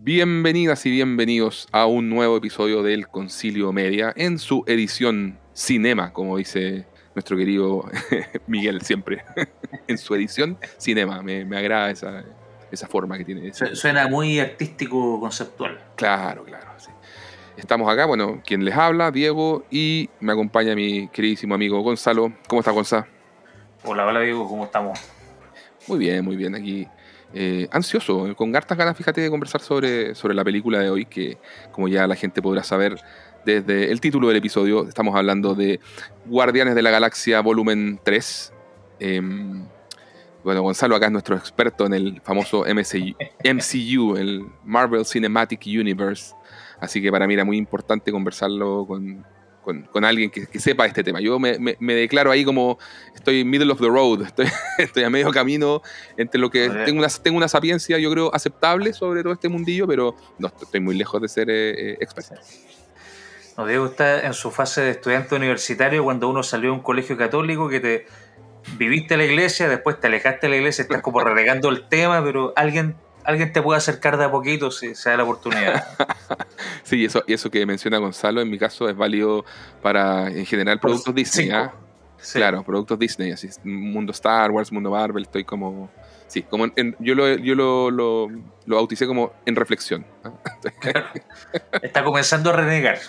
Bienvenidas y bienvenidos a un nuevo episodio del Concilio Media en su edición Cinema, como dice nuestro querido Miguel siempre. en su edición Cinema. Me, agrada esa, esa, forma que tiene. Suena muy artístico, conceptual. Claro, claro. Estamos acá, bueno, quien les habla, Diego, y me acompaña mi queridísimo amigo Gonzalo. ¿Cómo está, Gonzalo? Hola, hola, Diego, ¿cómo estamos? Muy bien, muy bien. Aquí eh, ansioso, con hartas ganas, fíjate, de conversar sobre, sobre la película de hoy, que como ya la gente podrá saber desde el título del episodio, estamos hablando de Guardianes de la Galaxia Volumen 3. Em, bueno, Gonzalo acá es nuestro experto en el famoso MCU, el Marvel Cinematic Universe. Así que para mí era muy importante conversarlo con, con, alguien que, sepa este tema. Yo me, declaro ahí como estoy middle of the road, estoy, estoy a medio camino entre lo que tengo una, tengo una sapiencia, yo creo, aceptable sobre todo este mundillo, pero no estoy muy lejos de ser eh, eh, experto. No, Diego está en su fase de estudiante universitario cuando uno salió a un colegio católico que te viviste la iglesia, después te alejaste de la iglesia, estás como relegando el tema, pero alguien alguien te puede acercar de a poquito si se da la oportunidad. sí, eso, y eso que menciona Gonzalo, en mi caso es válido para, en general, productos Disney. ¿ah? Claro, productos Disney, así, mundo Star Wars, mundo Marvel, estoy como... Sí, como yo, lo, yo lo, lo, bauticé como en reflexión. ¿ah? Está comenzando a renegar.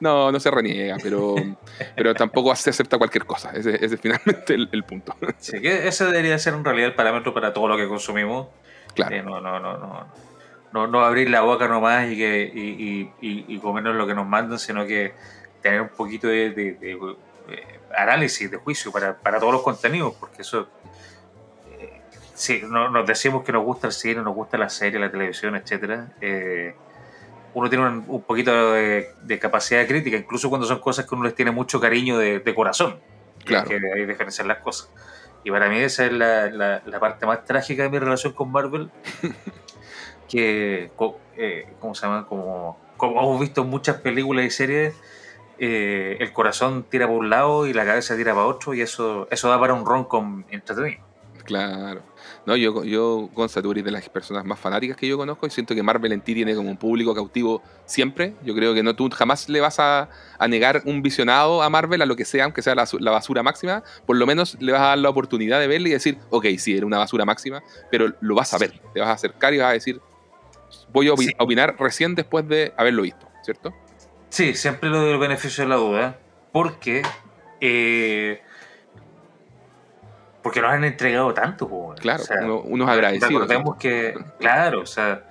No, no se reniega, pero, pero tampoco se acepta cualquier cosa. Ese, es finalmente el, el punto. Sí, que ese debería ser en realidad el parámetro para todo lo que consumimos. Claro. no, no, no, no, no, no abrir la boca nomás y, que, y, y, comernos lo que nos mandan, sino que tener un poquito de, análisis, de juicio para, para, todos los contenidos, porque eso. Eh, sí, nos decimos que nos gusta el cine, nos gusta la serie, la televisión, etcétera. Eh, uno tiene un, poquito de, capacidad de crítica, incluso cuando son cosas que uno les tiene mucho cariño de, corazón. Claro. Que hay que diferenciar las cosas. Y para mí esa es la, la, parte más trágica de mi relación con Marvel. que, eh, ¿cómo se llama? Como, como hemos visto en muchas películas y series, eh, el corazón tira por un lado y la cabeza tira para otro y eso, eso da para un ron con entretenido. Claro. No, yo, yo Gonza, tú eres de las personas más fanáticas que yo conozco y siento que Marvel en ti tiene como un público cautivo siempre. Yo creo que no tú jamás le vas a, negar un visionado a Marvel, a lo que sea, aunque sea la, basura máxima. Por lo menos le vas a dar la oportunidad de verle y decir, ok, sí, era una basura máxima, pero lo vas a ver. Te vas a acercar y vas a decir, voy a opinar recién después de haberlo visto, ¿cierto? Sí, siempre lo doy el beneficio de la duda, porque... Eh, porque nos han entregado tanto. Claro, unos agradecidos. Recordemos que, claro, o sea,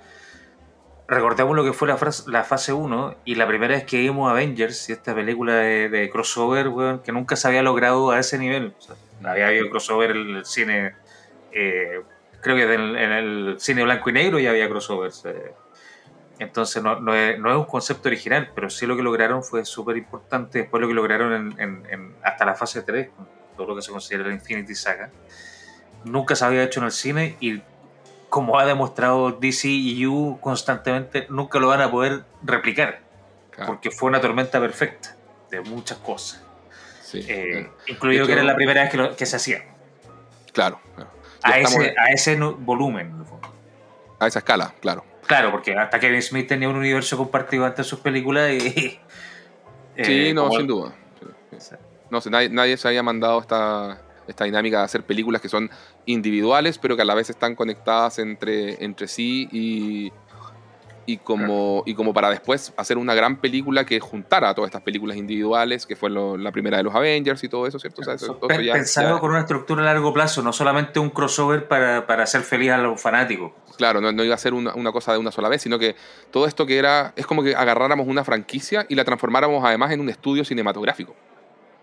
recordemos lo que fue la, la fase 1 y la primera vez que vimos Avengers y esta película de, crossover, que nunca se había logrado a ese nivel. había habido crossover en el cine, eh, creo que en el, cine blanco y negro ya había crossovers. Eh. Entonces no, no, es, un concepto original, pero sí lo que lograron fue súper importante. Después lo que lograron en, hasta la fase 3, todo lo que se considera la Infinity Saga, nunca se había hecho en el cine y como ha demostrado DC y U constantemente, nunca lo van a poder replicar. Porque fue una tormenta perfecta de muchas cosas. Eh, incluido que era la primera vez que, se hacía. Claro. A, ese, a ese volumen. A esa escala, claro. Claro, porque hasta Kevin Smith tenía un universo compartido antes de sus películas y... sí, eh, no, sin duda. No sé, nadie, se había mandado esta, esta dinámica de hacer películas que son individuales, pero que a la vez están conectadas entre, entre sí y, y, como, y como para después hacer una gran película que juntara a todas estas películas individuales, que fue la primera de los Avengers y todo eso, ¿cierto? pensado con una estructura a largo plazo, no solamente un crossover para, para hacer feliz a los fanáticos. Claro, no, iba a ser una, una, cosa de una sola vez, sino que todo esto que era, es como que agarráramos una franquicia y la transformáramos además en un estudio cinematográfico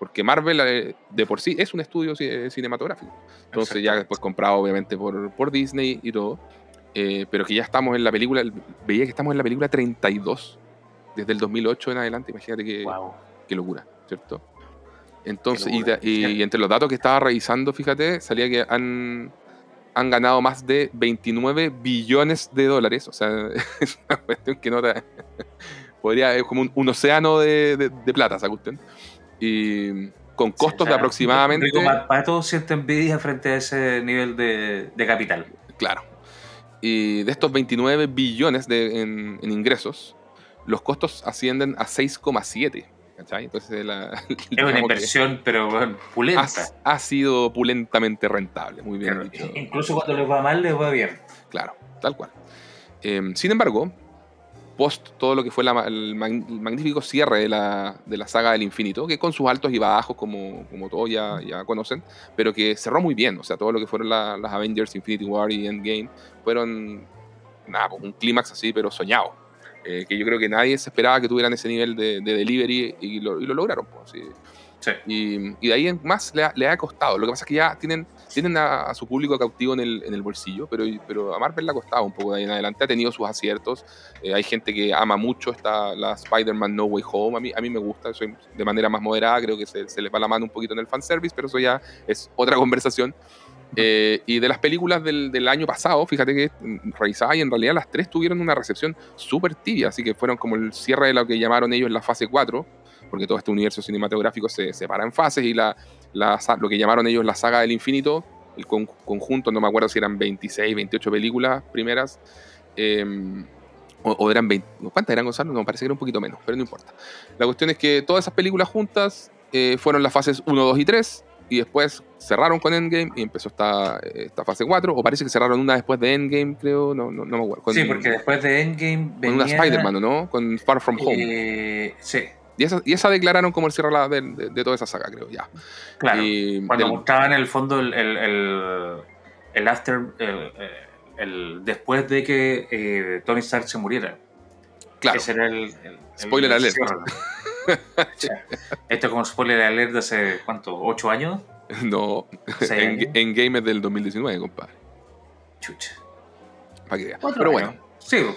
porque Marvel eh, de por sí es un estudio cinematográfico. Entonces ya después comprado obviamente por, Disney y todo, eh, pero que ya estamos en la película, veía que estamos en la película 32, desde el 2008 en adelante, imagínate qué, qué locura, ¿cierto? Entonces, y, entre los datos que estaba revisando, fíjate, salía que han, han ganado más de 29 billones de dólares, o sea, es una cuestión que no podría, es como un, océano de, de, plata, ¿sabe usted? Y con costos de aproximadamente... Para todos siente envidia frente a ese nivel de, capital. Claro. Y de estos 29 billones de, en, ingresos, los costos ascienden a 6,7. Entonces la, es una inversión, pero bueno, pulenta. Ha, sido pulentamente rentable, muy bien dicho. Incluso cuando les va mal, les va bien. Claro, tal cual. Em, sin embargo, post todo lo que fue el, magnífico cierre de la, de la, saga del infinito, que con sus altos y bajos, como, como todos ya, ya conocen, pero que cerró muy bien. O sea, todo lo que fueron las Avengers, Infinity War y Endgame fueron nada, pues, un clímax así, pero soñado. Eh, que yo creo que nadie se esperaba que tuvieran ese nivel de, delivery y lo, lograron. Pues, y, y, de ahí en más le ha, le ha, costado. Lo que pasa es que ya tienen, tienen a, su público cautivo en el, en el, bolsillo, pero, pero a Marvel le ha costado un poco de ahí en adelante. Ha tenido sus aciertos. Eh, hay gente que ama mucho esta, la Spider-Man No Way Home. A mí, a mí me gusta, soy de manera más moderada. Creo que se, se les va la mano un poquito en el fanservice, pero eso ya es otra conversación. Eh, y de las películas del, del, año pasado, fíjate que revisaba y en realidad las tres tuvieron una recepción súper tibia, así que fueron como el cierre de lo que llamaron ellos la fase 4, porque todo este universo cinematográfico se separa en fases y la, la, lo que llamaron ellos la saga del infinito, el conjunto, no me acuerdo si eran 26, 28 películas primeras, em, o, eran 20, ¿cuántas eran Gonzalo? No, parece que era un poquito menos, pero no importa. La cuestión es que todas esas películas juntas eh, fueron las fases 1, 2 y 3, y después cerraron con Endgame y empezó esta, esta fase 4, o parece que cerraron una después de Endgame, creo, no, no, me acuerdo. sí, porque después de Endgame venía... Con una Spider-Man, ¿no? Con Far From Home. Eh, sí. Y esa, y esa, declararon como el cierre de, de, toda esa saga, creo, ya. Claro, cuando mostraban en el fondo el, el, el, after, el, después de que eh, Tony Stark se muriera. Claro. Ese era el... Spoiler alert. Esto es como spoiler alert de hace, ¿cuánto? ¿Ocho años? No, en, en, Game es del 2019, compadre. Chucha. Para que Pero bueno. Sigo.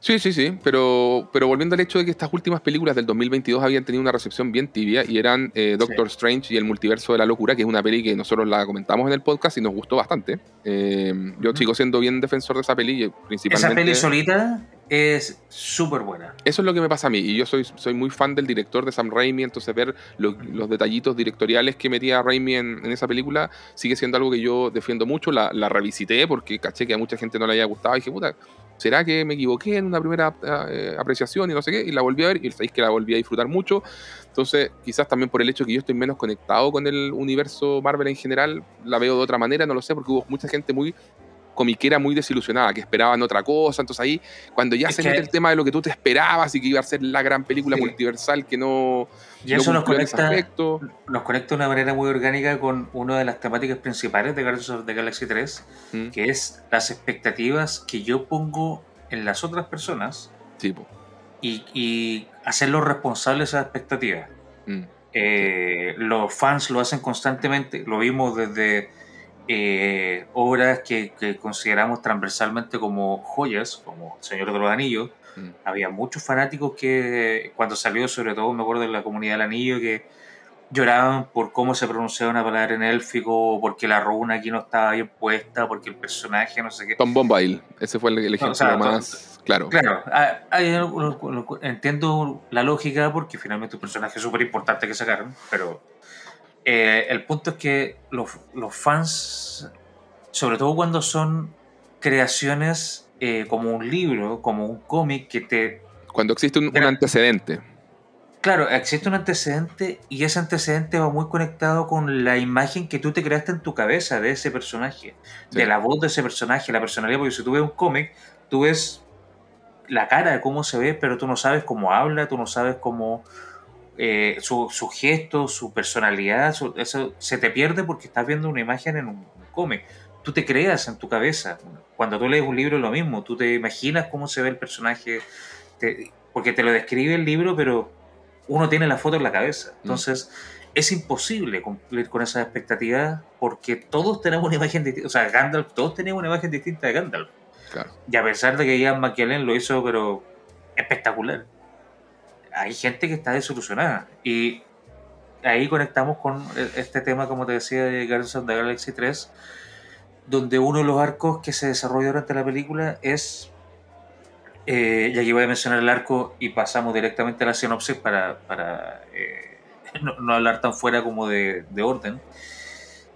Sí, sí, sí, pero, pero volviendo al hecho de que estas últimas películas del 2022 habían tenido una recepción bien tibia y eran eh, Doctor Strange y el multiverso de la locura, que es una peli que nosotros la comentamos en el podcast y nos gustó bastante. Eh, yo sigo siendo bien defensor de esa peli, principalmente. Esa peli solita es súper buena. Eso es lo que me pasa a mí. Y yo soy, soy muy fan del director de Sam Raimi, entonces ver los, detallitos directoriales que metía Raimi en, esa película sigue siendo algo que yo defiendo mucho. La, la, revisité porque caché que a mucha gente no le haya gustado. Y dije, puta, ¿será que me equivoqué en una primera eh, apreciación y no sé qué? Y la volví a ver y sabéis que la volví a disfrutar mucho. Entonces, quizás también por el hecho que yo estoy menos conectado con el universo Marvel en general, la veo de otra manera, no lo sé, porque hubo mucha gente muy comiquera muy desilusionada, que esperaban otra cosa. Entonces ahí, cuando ya se mete el tema de lo que tú te esperabas y que iba a ser la gran película multiversal que no... Y eso nos conecta, nos conecta de una manera muy orgánica con una de las temáticas principales de Guardians of the Galaxy 3, mm. que es las expectativas que yo pongo en las otras personas tipo y, y hacerlos responsables de esas expectativas. Mm. Eh, los fans lo hacen constantemente, lo vimos desde eh, obras que, consideramos transversalmente como joyas, como Señor de los Anillos. Mm. Había muchos fanáticos que cuando salió, sobre todo me acuerdo de la comunidad del anillo, que lloraban por cómo se pronunciaba una palabra en élfico, porque la runa aquí no estaba bien puesta, porque el personaje no sé qué. Tom Bombadil, ese fue el, ejemplo más claro. Claro, entiendo la lógica porque finalmente un personaje súper importante que sacaron, pero eh, el punto es que los, fans, sobre todo cuando son creaciones eh, como un libro, como un cómic que te... Cuando existe un, antecedente. Claro, existe un antecedente y ese antecedente va muy conectado con la imagen que tú te creaste en tu cabeza de ese personaje, de la voz de ese personaje, la personalidad, porque si tú ves un cómic, tú ves la cara de cómo se ve, pero tú no sabes cómo habla, tú no sabes cómo, eh, su, su, gesto, su personalidad, eso se te pierde porque estás viendo una imagen en un cómic. Tú te creas en tu cabeza. Cuando tú lees un libro es lo mismo, tú te imaginas cómo se ve el personaje, porque te lo describe el libro, pero uno tiene la foto en la cabeza. Mm. Entonces, es imposible cumplir con esas expectativas porque todos tenemos una imagen distinta. O sea, Gandalf, todos tenemos una imagen distinta de Gandalf. Y a pesar de que Ian McKellen lo hizo, pero espectacular hay gente que está desilusionada. Y ahí conectamos con e, este tema, como te decía, de Guardians of the Galaxy 3, donde uno de los arcos que se desarrolla durante la película es. Eh, y aquí voy a mencionar el arco y pasamos directamente a la sinopsis para, para eh, no, hablar tan fuera como de, orden.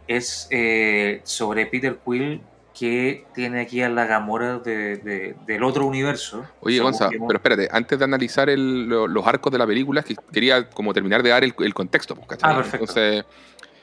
Es eh, sobre Peter Quill que tiene aquí a la Gamora de, del otro universo. Oye, Gonza, pero espérate, antes de analizar los arcos de la película, que quería como terminar de dar el, contexto, pues, ¿cachai? Ah, perfecto. Entonces,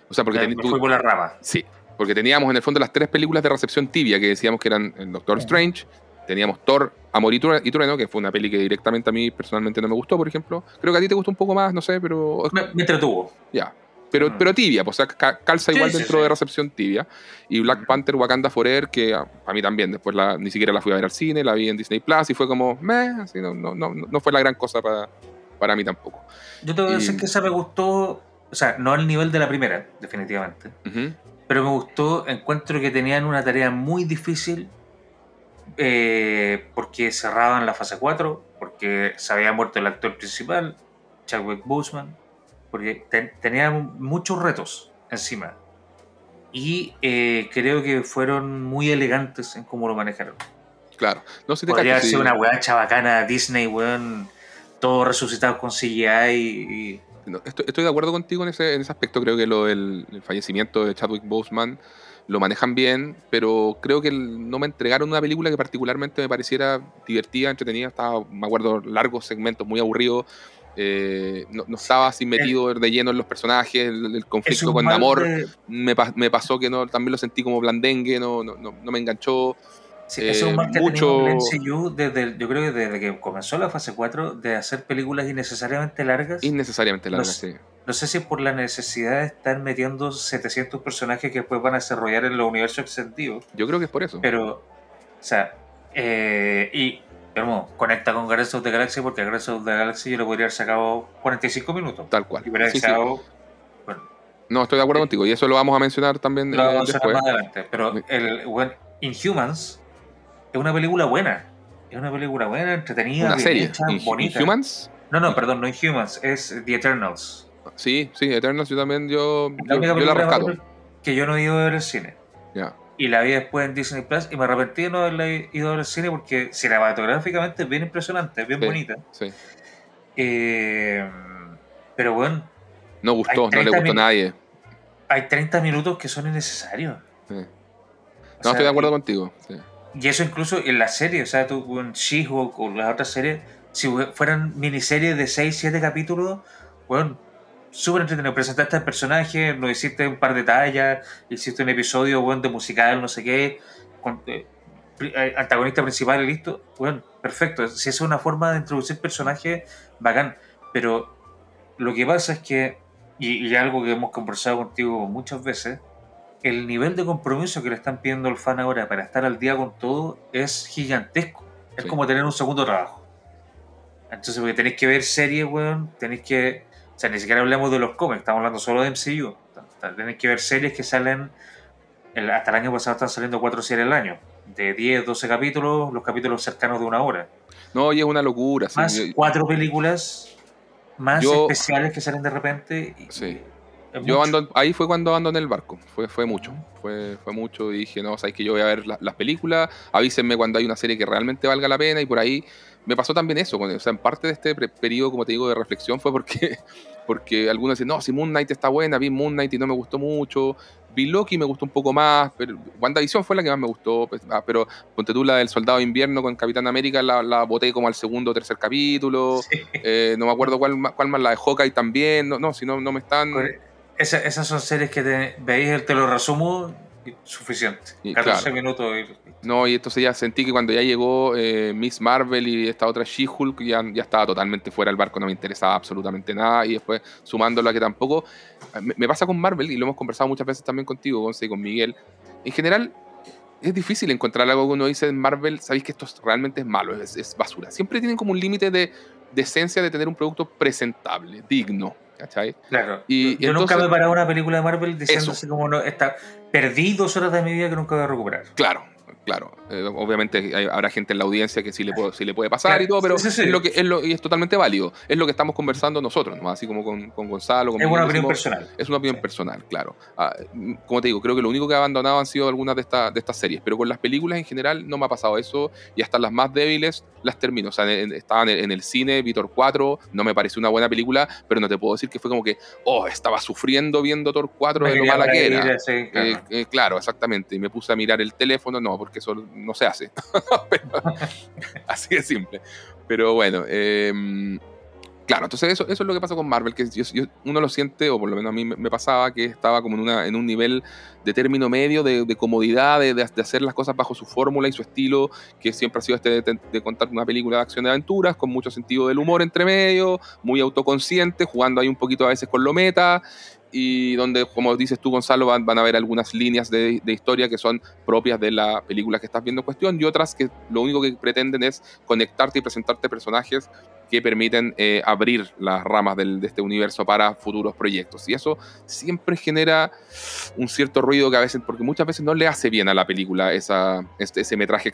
o sea, porque... fui por la rama. Sí, porque teníamos en el fondo las tres películas de recepción tibia que decíamos que eran el Doctor Strange, teníamos Thor, Amor y Trueno, que fue una peli que directamente a mí personalmente no me gustó, por ejemplo. Creo que a ti te gustó un poco más, no sé, pero... Me, me entretuvo. Ya. Pero, mm. pero tibia, pues, o sea, calza igual dentro de recepción tibia. Y Black Panther Wakanda Forever, que a, mí también, después la, ni siquiera la fui a ver al cine, la vi en Disney Plus y fue como, meh, así, no, no, no, no fue la gran cosa para, para mí tampoco. Yo te voy a decir que esa me gustó, o sea, no al nivel de la primera, definitivamente. Pero me gustó, encuentro que tenían una tarea muy difícil eh, porque cerraban la fase 4, porque se había muerto el actor principal, Chadwick Boseman porque tenía muchos retos encima. Y eh, creo que fueron muy elegantes en cómo lo manejaron. Claro. No se te Podría haber sido una weá chabacana Disney, weón, todo resucitado con CGI y... estoy, de acuerdo contigo en ese, en ese aspecto. Creo que lo, el, fallecimiento de Chadwick Boseman lo manejan bien, pero creo que no me entregaron una película que particularmente me pareciera divertida, entretenida. Estaba, me acuerdo, largos segmentos, muy aburridos. Eh, no, estaba así metido de lleno en los personajes, el, conflicto con Namor me, me, pasó que no también lo sentí como blandengue, no, no, no me enganchó. Sí, es un mal que mucho... desde, yo creo que desde que comenzó la fase 4 de hacer películas innecesariamente largas. Innecesariamente largas, no, sí. No sé si es por la necesidad de estar metiendo 700 personajes que después van a desarrollar en los universos extendidos. Yo creo que es por eso. Pero, o sea, eh, y pero conecta con Guardians of the Galaxy porque Guardians of the Galaxy yo lo podría haber sacado 45 minutos. Tal cual. no, estoy de acuerdo contigo y eso lo vamos a mencionar también lo vamos a después. más adelante. Pero el bueno, Inhumans es una película buena. Es una película buena, entretenida, una serie. Hecha, bonita. ¿Inhumans? No, no, perdón, no Inhumans, es The Eternals. Sí, sí, Eternals yo también, yo la, yo, yo la rescato. Que yo no he ido a ver el cine. Ya y la vi después en Disney Plus y me arrepentí de no haberla ido al cine porque cinematográficamente es bien impresionante, es bien bonita. Sí. Eh, pero bueno. No gustó, no le gustó a nadie. Hay 30 minutos que son innecesarios. No, estoy de acuerdo contigo. Y eso incluso en la serie, o sea, tú en She-Hulk o las otras series, si fueran miniseries de 6, 7 capítulos, bueno, súper entretenido. Presentaste al personaje, nos hiciste un par de tallas, hiciste un episodio bueno, de musical, no sé qué, con, eh, eh, antagonista principal y listo. Bueno, perfecto. Si es una forma de introducir personajes, bacán. Pero lo que pasa es que, y, algo que hemos conversado contigo muchas veces, el nivel de compromiso que le están pidiendo al fan ahora para estar al día con todo es gigantesco. Es como tener un segundo trabajo. Entonces, porque tenéis que ver series, weón, tenéis que sea, ni siquiera hablemos de los cómics, estamos hablando solo de MCU. Tienes que ver series que salen, hasta el año pasado están saliendo cuatro series al año, de 10, 12 capítulos, los capítulos cercanos de una hora. No, y es una locura. Más cuatro películas más especiales que salen de repente. sí. Yo ahí fue cuando abandoné el barco, fue, fue mucho, fue, fue mucho y dije, no, sabes que yo voy a ver las películas, avísenme cuando hay una serie que realmente valga la pena y por ahí me pasó también eso, o sea, en parte de este periodo, como te digo, de reflexión fue porque, porque algunos dicen, no, si Moon Knight está buena, vi Moon Knight y no me gustó mucho, vi Loki me gustó un poco más, pero WandaVision fue la que más me gustó, pues, ah, pero ponte tú la del Soldado de Invierno con Capitán América, la, la boté como al segundo o tercer capítulo, eh, no me acuerdo cuál, cuál más, la de Hawkeye también, no, no si no, no me están... esas son series que te, veis, te lo resumo, suficiente. 14 minutos. No, y entonces ya sentí que cuando ya llegó eh, Miss Marvel y esta otra She-Hulk, ya, ya estaba totalmente fuera del barco, no me interesaba absolutamente nada. Y después, sumándolo a que tampoco. Me, pasa con Marvel, y lo hemos conversado muchas veces también contigo, Gonce, y con Miguel. En general, es difícil encontrar algo que uno dice en Marvel, sabéis que esto realmente es malo, es, basura. Siempre tienen como un límite de, de esencia de tener un producto presentable, digno. ¿cachai? Claro. Y, yo nunca me he parado una película de Marvel diciendo así como no, está, perdí dos horas de mi vida que nunca voy a recuperar. Claro. Claro, eh, obviamente habrá gente en la audiencia que sí le puede, sí le puede pasar y todo, pero Es, lo que, es, lo, y es totalmente válido. Es lo que estamos conversando nosotros, así como con, con Gonzalo. es una opinión personal. Es una opinión personal, claro. Ah, como te digo, creo que lo único que ha abandonado han sido algunas de, de estas series, pero con las películas en general no me ha pasado eso y hasta las más débiles las termino. O sea, estaban en, el cine, Vitor 4, no me pareció una buena película, pero no te puedo decir que fue como que, oh, estaba sufriendo viendo Thor 4 de lo mala que era. Eh, eh, claro. exactamente. Y me puse a mirar el teléfono, no, porque eso no se hace. así de simple. Pero bueno, eh, Claro, entonces eso, eso es lo que pasa con Marvel, que uno lo siente, o por lo menos a mí me, pasaba, que estaba como en, una, en un nivel de término medio, de, comodidad, de, hacer las cosas bajo su fórmula y su estilo, que siempre ha sido este de, contar una película de acción de aventuras, con mucho sentido del humor entre medio, muy autoconsciente, jugando ahí un poquito a veces con lo meta, y donde, como dices tú, Gonzalo, van, van a ver algunas líneas de, de, historia que son propias de la película que estás viendo en cuestión y otras que lo único que pretenden es conectarte y presentarte personajes que permiten eh, abrir las ramas del, de este universo para futuros proyectos. Y eso siempre genera un cierto ruido que a veces, porque muchas veces no le hace bien a la película esa, este, ese metraje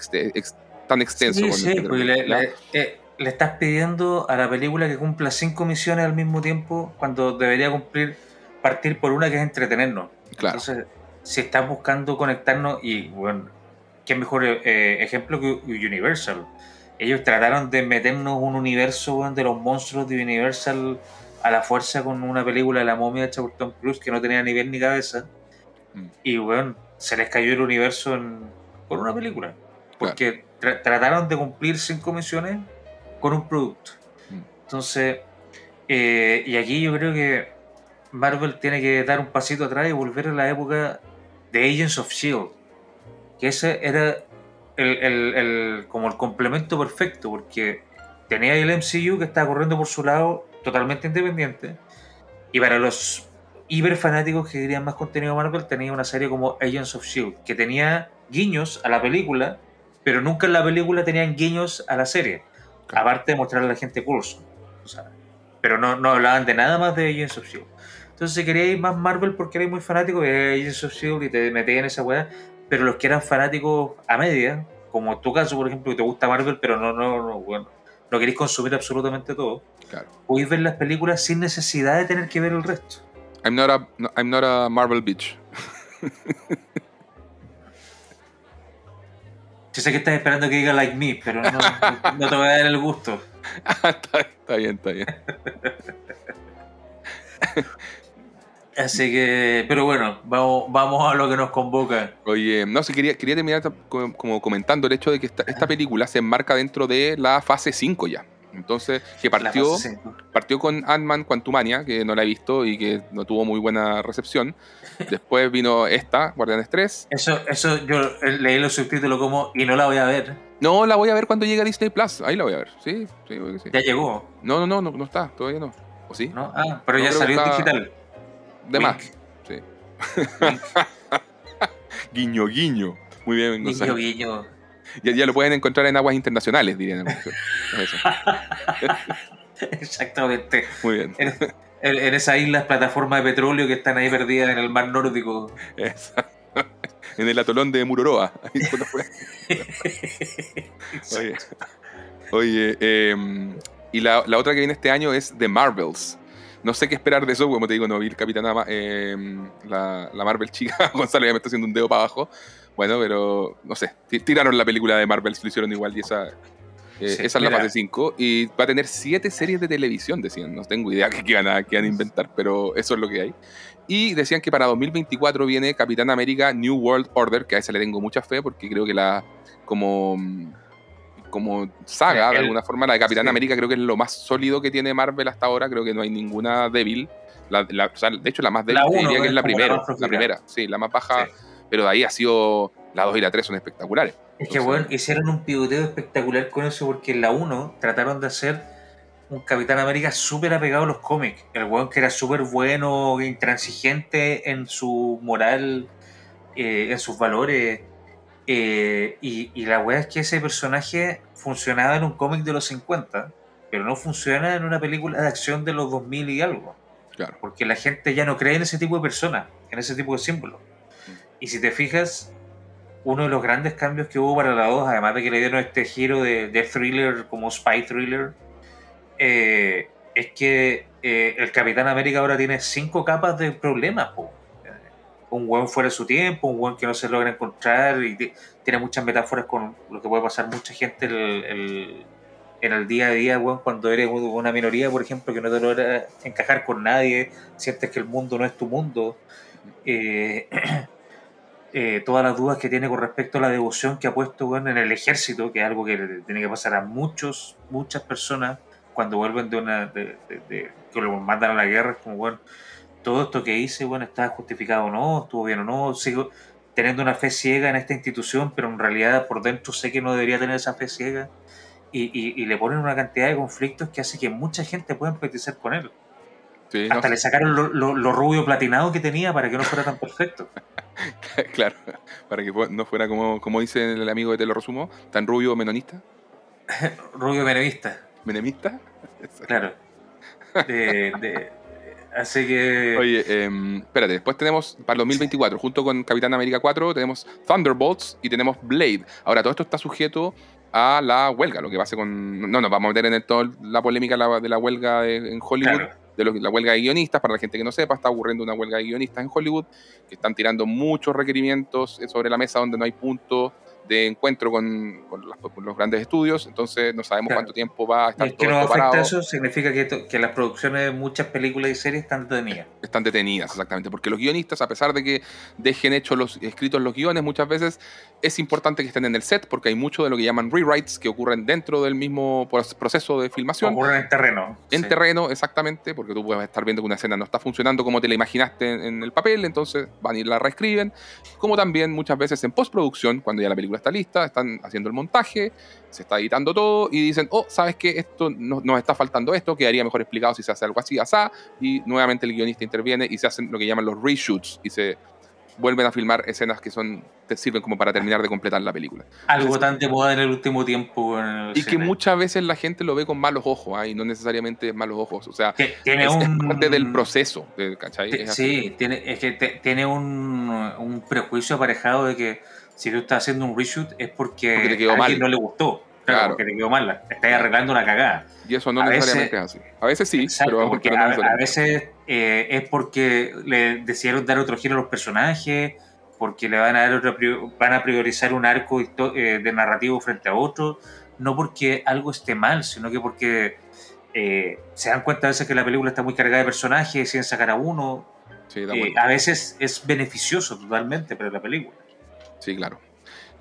tan extenso. Sí, sí, porque le, eh, le estás pidiendo a la película que cumpla cinco misiones al mismo tiempo cuando debería cumplir partir por una que es entretenernos. Claro. Entonces, si estás buscando conectarnos, y bueno, qué mejor eh, ejemplo que Universal. Ellos trataron de meternos un universo de los monstruos de Universal a la fuerza con una película de la momia de Chaburton Plus que no tenía ni nivel ni cabeza. Mm. Y bueno, se les cayó el universo por una película. Porque trataron de cumplir cinco misiones con un producto. Mm. Entonces, eh, y aquí yo creo que Marvel tiene que dar un pasito atrás y volver a la época de Agents of Shield. Que ese era el, como el complemento perfecto, porque tenía el MCU que estaba corriendo por su lado totalmente independiente. Y para los hiper fanáticos que querían más contenido de Marvel, tenía una serie como Agents of Shield, que tenía guiños a la película, pero nunca en la película tenían guiños a la serie. Aparte de mostrarle a la gente Coulson. pero no, no hablaban de nada más de Agents of Shield. Entonces, si queríais más Marvel porque erais muy fanático, de Agents of Shield y te metías en esa weá. Pero los que eran fanáticos a media, como tu caso, por ejemplo, que te gusta Marvel, pero no, no, no, bueno, no queréis consumir absolutamente todo, claro. podéis ver las películas sin necesidad de tener que ver el resto. I'm not a, I'm not a Marvel bitch. Yo sé que estás esperando que diga like me, pero no, no te voy a dar el gusto. está, está bien, está bien. Así que, pero bueno, vamos, vamos a lo que nos convoca. Oye, no sé, quería, quería terminar como, comentando el hecho de que esta, esta, película se enmarca dentro de la fase 5 ya. Entonces, que partió, partió con Ant-Man Quantumania, que no la he visto y que no tuvo muy buena recepción. Después vino esta, Guardianes 3. Eso, eso yo leí los subtítulos como y no la voy a ver. No, la voy a ver cuando llegue a Disney Plus. Ahí la voy a ver. Sí, sí, sí. ¿Ya llegó? No, no, no, no, está, todavía no. ¿O sí? ¿No? Ah, pero ya salió digital. De más. Sí. guiño, guiño. Muy bien, Guiño, guiño. Ya, ya, lo pueden encontrar en aguas internacionales, dirían. Exactamente. Muy bien. En, en, esas islas plataformas de petróleo que están ahí perdidas en el mar nórdico. Exacto. En el atolón de Muroroa. oye, oye eh, y la, la, otra que viene este año es The Marvels. No sé qué esperar de eso, como te digo, no vi el Capitana, eh, la, la, Marvel chica. Gonzalo ya me está haciendo un dedo para abajo. Bueno, pero no sé. Tiraron la película de Marvel, se lo hicieron igual y esa, eh, esa es la fase 5. Y va a tener siete series de televisión, decían. No tengo idea qué van, a, qué van a inventar, pero eso es lo que hay. Y decían que para 2024 viene Capitán América New World Order, que a esa le tengo mucha fe porque creo que la como como saga, de alguna forma, la de Capitán América creo que es lo más sólido que tiene Marvel hasta ahora, creo que no hay ninguna débil. de hecho, la más débil diría que es la primera, la primera, sí, la más baja, pero de ahí ha sido la 2 y la 3 son espectaculares. Es que, bueno, hicieron un pivoteo espectacular con eso porque en la 1 trataron de hacer un Capitán América súper apegado a los cómics. El weón que era súper bueno, intransigente en su moral, eh, en sus valores. Eh, y, la weá es que ese personaje funcionaba en un cómic de los 50, pero no funciona en una película de acción de los 2000 y algo. Claro. Porque la gente ya no cree en ese tipo de personas, en ese tipo de símbolos. Mm. Y si te fijas, uno de los grandes cambios que hubo para la 2, además de que le dieron este giro de, thriller como spy thriller, eh, es que eh, el Capitán América ahora tiene cinco capas de problemas. Un buen fuera de su tiempo, un buen que no se logra encontrar y tiene muchas metáforas con lo que puede pasar mucha gente en el día a día, cuando eres una minoría, por ejemplo, que no te logras encajar con nadie, sientes que el mundo no es tu mundo. Eh, eh, todas las dudas que tiene con respecto a la devoción que ha puesto en el ejército, que es algo que tiene que pasar a muchos, muchas personas cuando vuelven de una. De, que lo mandan a la guerra, es como, bueno, todo esto que hice, bueno, está justificado o no, estuvo bien o no, sigo teniendo una fe ciega en esta institución, pero en realidad por dentro sé que no debería tener esa fe ciega. Y, y, le ponen una cantidad de conflictos que hace que mucha gente pueda empatizar con él. Hasta le sacaron lo, rubio platinado que tenía para que no fuera tan perfecto. claro, para que no fuera como, como dice el amigo de Te lo resumo, tan rubio menonista. rubio menemista. ¿Menemista? claro. Así que. Oye, em, espérate, después tenemos para el 2024, junto con Capitán América 4, tenemos Thunderbolts y tenemos Blade. Ahora, todo esto está sujeto a la huelga, lo que pase con. No nos vamos a meter en toda la polémica de la huelga en Hollywood de la huelga de guionistas. Para la gente que no sepa, está ocurriendo una huelga de guionistas en Hollywood que están tirando muchos requerimientos sobre la mesa donde no hay punto de encuentro con, los grandes estudios, entonces no sabemos cuánto tiempo va a estar. Y es que no afecta eso significa que, que, las producciones de muchas películas y series están detenidas. Están detenidas, exactamente, porque los guionistas, a pesar de que dejen hechos los escritos los guiones, muchas veces es importante que estén en el set, porque hay mucho de lo que llaman rewrites que ocurren dentro del mismo proceso de filmación. Ocurren en terreno. En terreno, exactamente, porque tú puedes estar viendo que una escena no está funcionando como te la imaginaste en, en el papel, entonces van y la reescriben, como también muchas veces en postproducción, cuando ya la película está lista, están haciendo el montaje, se está editando todo y dicen, oh, ¿sabes qué? Esto nos, está faltando esto, quedaría mejor explicado si se hace algo así, asá, y nuevamente el guionista interviene y se hacen lo que llaman los reshoots y se vuelven a filmar escenas que son te sirven como para terminar de completar la película. Algo tan de moda en el último tiempo. y que muchas veces la gente lo ve con malos ojos, ¿ah? y no necesariamente malos ojos. O sea, tiene es, un, parte del proceso, ¿cachai? sí, tiene, es que tiene un, un, prejuicio aparejado de que si tú estás haciendo un reshoot es porque, a alguien no le gustó. Claro, porque te quedó mal. Estás arreglando una cagada. Y eso no necesariamente es así. A veces sí, pero porque a, veces eh, es porque le decidieron dar otro giro a los personajes, porque le van a dar otro, van a priorizar un arco eh, de narrativo frente a otro, no porque algo esté mal, sino que porque eh, se dan cuenta a veces que la película está muy cargada de personajes, sin sacar a uno. a veces es beneficioso totalmente para la película. Sí, claro.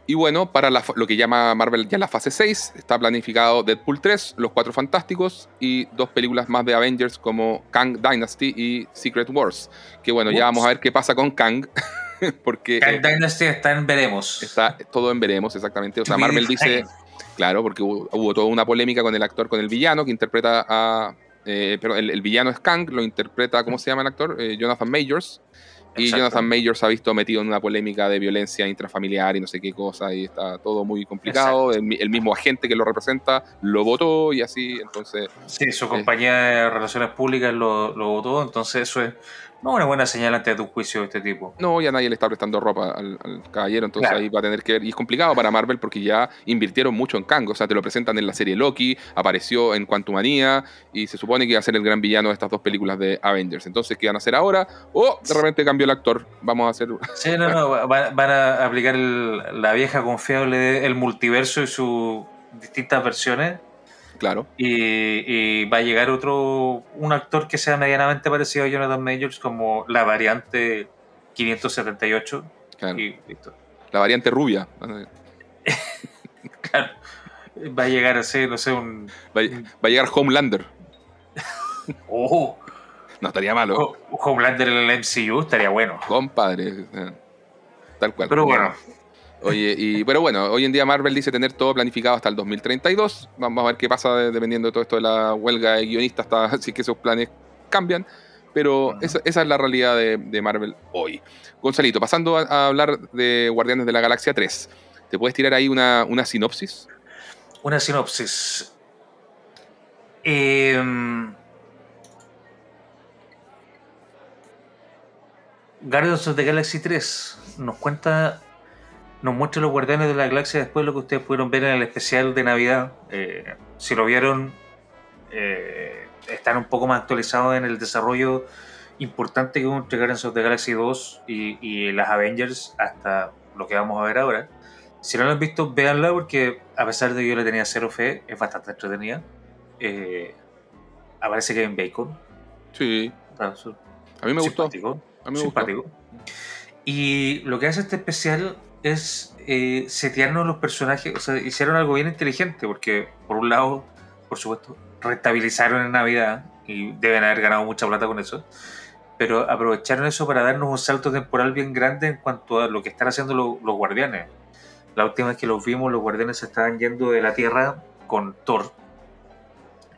Y bueno, para lo que llama Marvel ya la fase 6, está planificado Deadpool 3, Los Cuatro Fantásticos y dos películas más de Avengers como Kang Dynasty y Secret Wars. Que bueno, ya vamos a ver qué pasa con Kang. porque, Kang eh, Dynasty está en veremos. Está todo en veremos, exactamente. O sea, Marvel dice, claro, porque hubo, toda una polémica con el actor, con el villano que interpreta a... Eh, pero el, villano es Kang, lo interpreta, ¿cómo se llama el actor? Eh, Jonathan Majors. Y Jonathan Majors ha visto metido en una polémica de violencia intrafamiliar y no sé qué cosa, y está todo muy complicado. El, mismo agente que lo representa lo votó y así, entonces. Sí, su compañía de relaciones públicas lo, lo votó, entonces eso es no una buena señal ante tu juicio de este tipo. No, ya nadie le está prestando ropa al, caballero, entonces ahí va a tener que ver. Y es complicado para Marvel porque ya invirtieron mucho en Kang. O sea, te lo presentan en la serie Loki, apareció en Quantumania y se supone que iba a ser el gran villano de estas dos películas de Avengers. Entonces, ¿qué van a hacer ahora? Oh, de repente cambió el actor. Vamos a hacer. Sí, no, no. Van, a aplicar la vieja confiable el multiverso y sus distintas versiones Claro. Y, va a llegar otro, un actor que sea medianamente parecido a Jonathan Majors como la variante 578. Claro. Y listo. La variante rubia. claro. Va a llegar a ser, no sé, un. Va, a llegar Homelander. oh. No estaría malo. Homelander en el MCU estaría bueno. Compadre. Eh, tal cual. Pero bueno. Oye, y pero bueno, hoy en día Marvel dice tener todo planificado hasta el 2032. Vamos a ver qué pasa dependiendo de todo esto de la huelga de guionistas, hasta si que esos planes cambian. Pero esa, es la realidad de, Marvel hoy. Gonzalito, pasando a, hablar de Guardianes de la Galaxia 3, ¿te puedes tirar ahí una, sinopsis? Una sinopsis. Eh, Guardians of the Galaxy 3 nos cuenta nos muestra los Guardianes de la Galaxia después de lo que ustedes pudieron ver en el especial de Navidad. Eh, si lo vieron, eh, están un poco más actualizados en el desarrollo importante que hubo entre Guardians of the Galaxy 2 y, y, las Avengers hasta lo que vamos a ver ahora. Si no lo han visto, véanla porque a pesar de que yo le tenía cero fe, es bastante entretenida. Eh, aparece Kevin Bacon. Sí. A mí me gustó. A mí me simpático. Y lo que hace este especial es eh, setearnos los personajes. O sea, hicieron algo bien inteligente porque, por un lado, por supuesto, restabilizaron en Navidad y deben haber ganado mucha plata con eso pero aprovecharon eso para darnos un salto temporal bien grande en cuanto a lo que están haciendo los, guardianes. La última vez que los vimos, los guardianes se estaban yendo de la Tierra con Thor,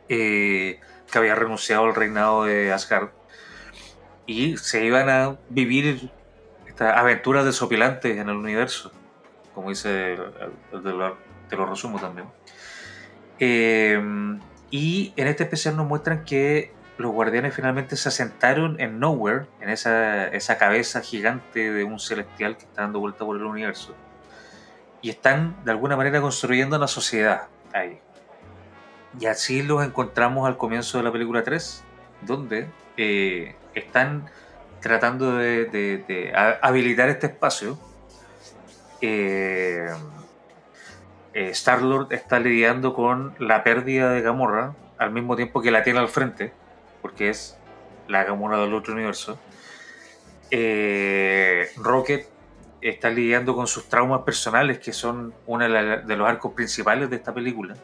eh, que había renunciado al reinado de Asgard, y se iban a vivir estas aventuras desopilantes en el universo, como dice el, te lo resumo también. Eh, y en este especial nos muestran que los guardianes finalmente se asentaron en Nowhere, en esa, esa cabeza gigante de un celestial que está dando vuelta por el universo. Y están de alguna manera construyendo una sociedad ahí. Y así los encontramos al comienzo de la película 3, donde eh, están tratando de, habilitar este espacio. Eh, eh, Star-Lord está lidiando con la pérdida de Gamorra al mismo tiempo que la tiene al frente porque es la Gamora del otro universo. Eh, Rocket está lidiando con sus traumas personales, que son uno de los arcos principales de esta película.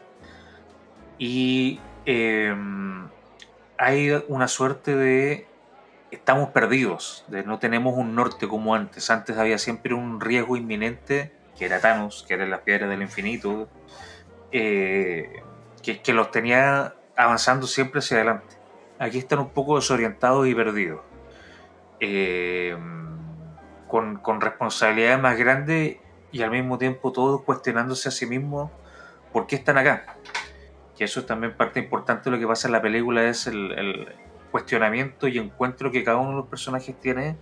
Y em, hay una suerte de estamos perdidos, no tenemos un norte como antes. Antes había siempre un riesgo inminente, que era Thanos, que eran las piedras del infinito, eh, que, que los tenía avanzando siempre hacia adelante aquí están un poco desorientados y perdidos. Eh, con, con, responsabilidades más grandes y al mismo tiempo todos cuestionándose a sí mismos por qué están acá. Que eso es también parte importante de lo que pasa en la película, es el, cuestionamiento y encuentro que cada uno de los personajes tiene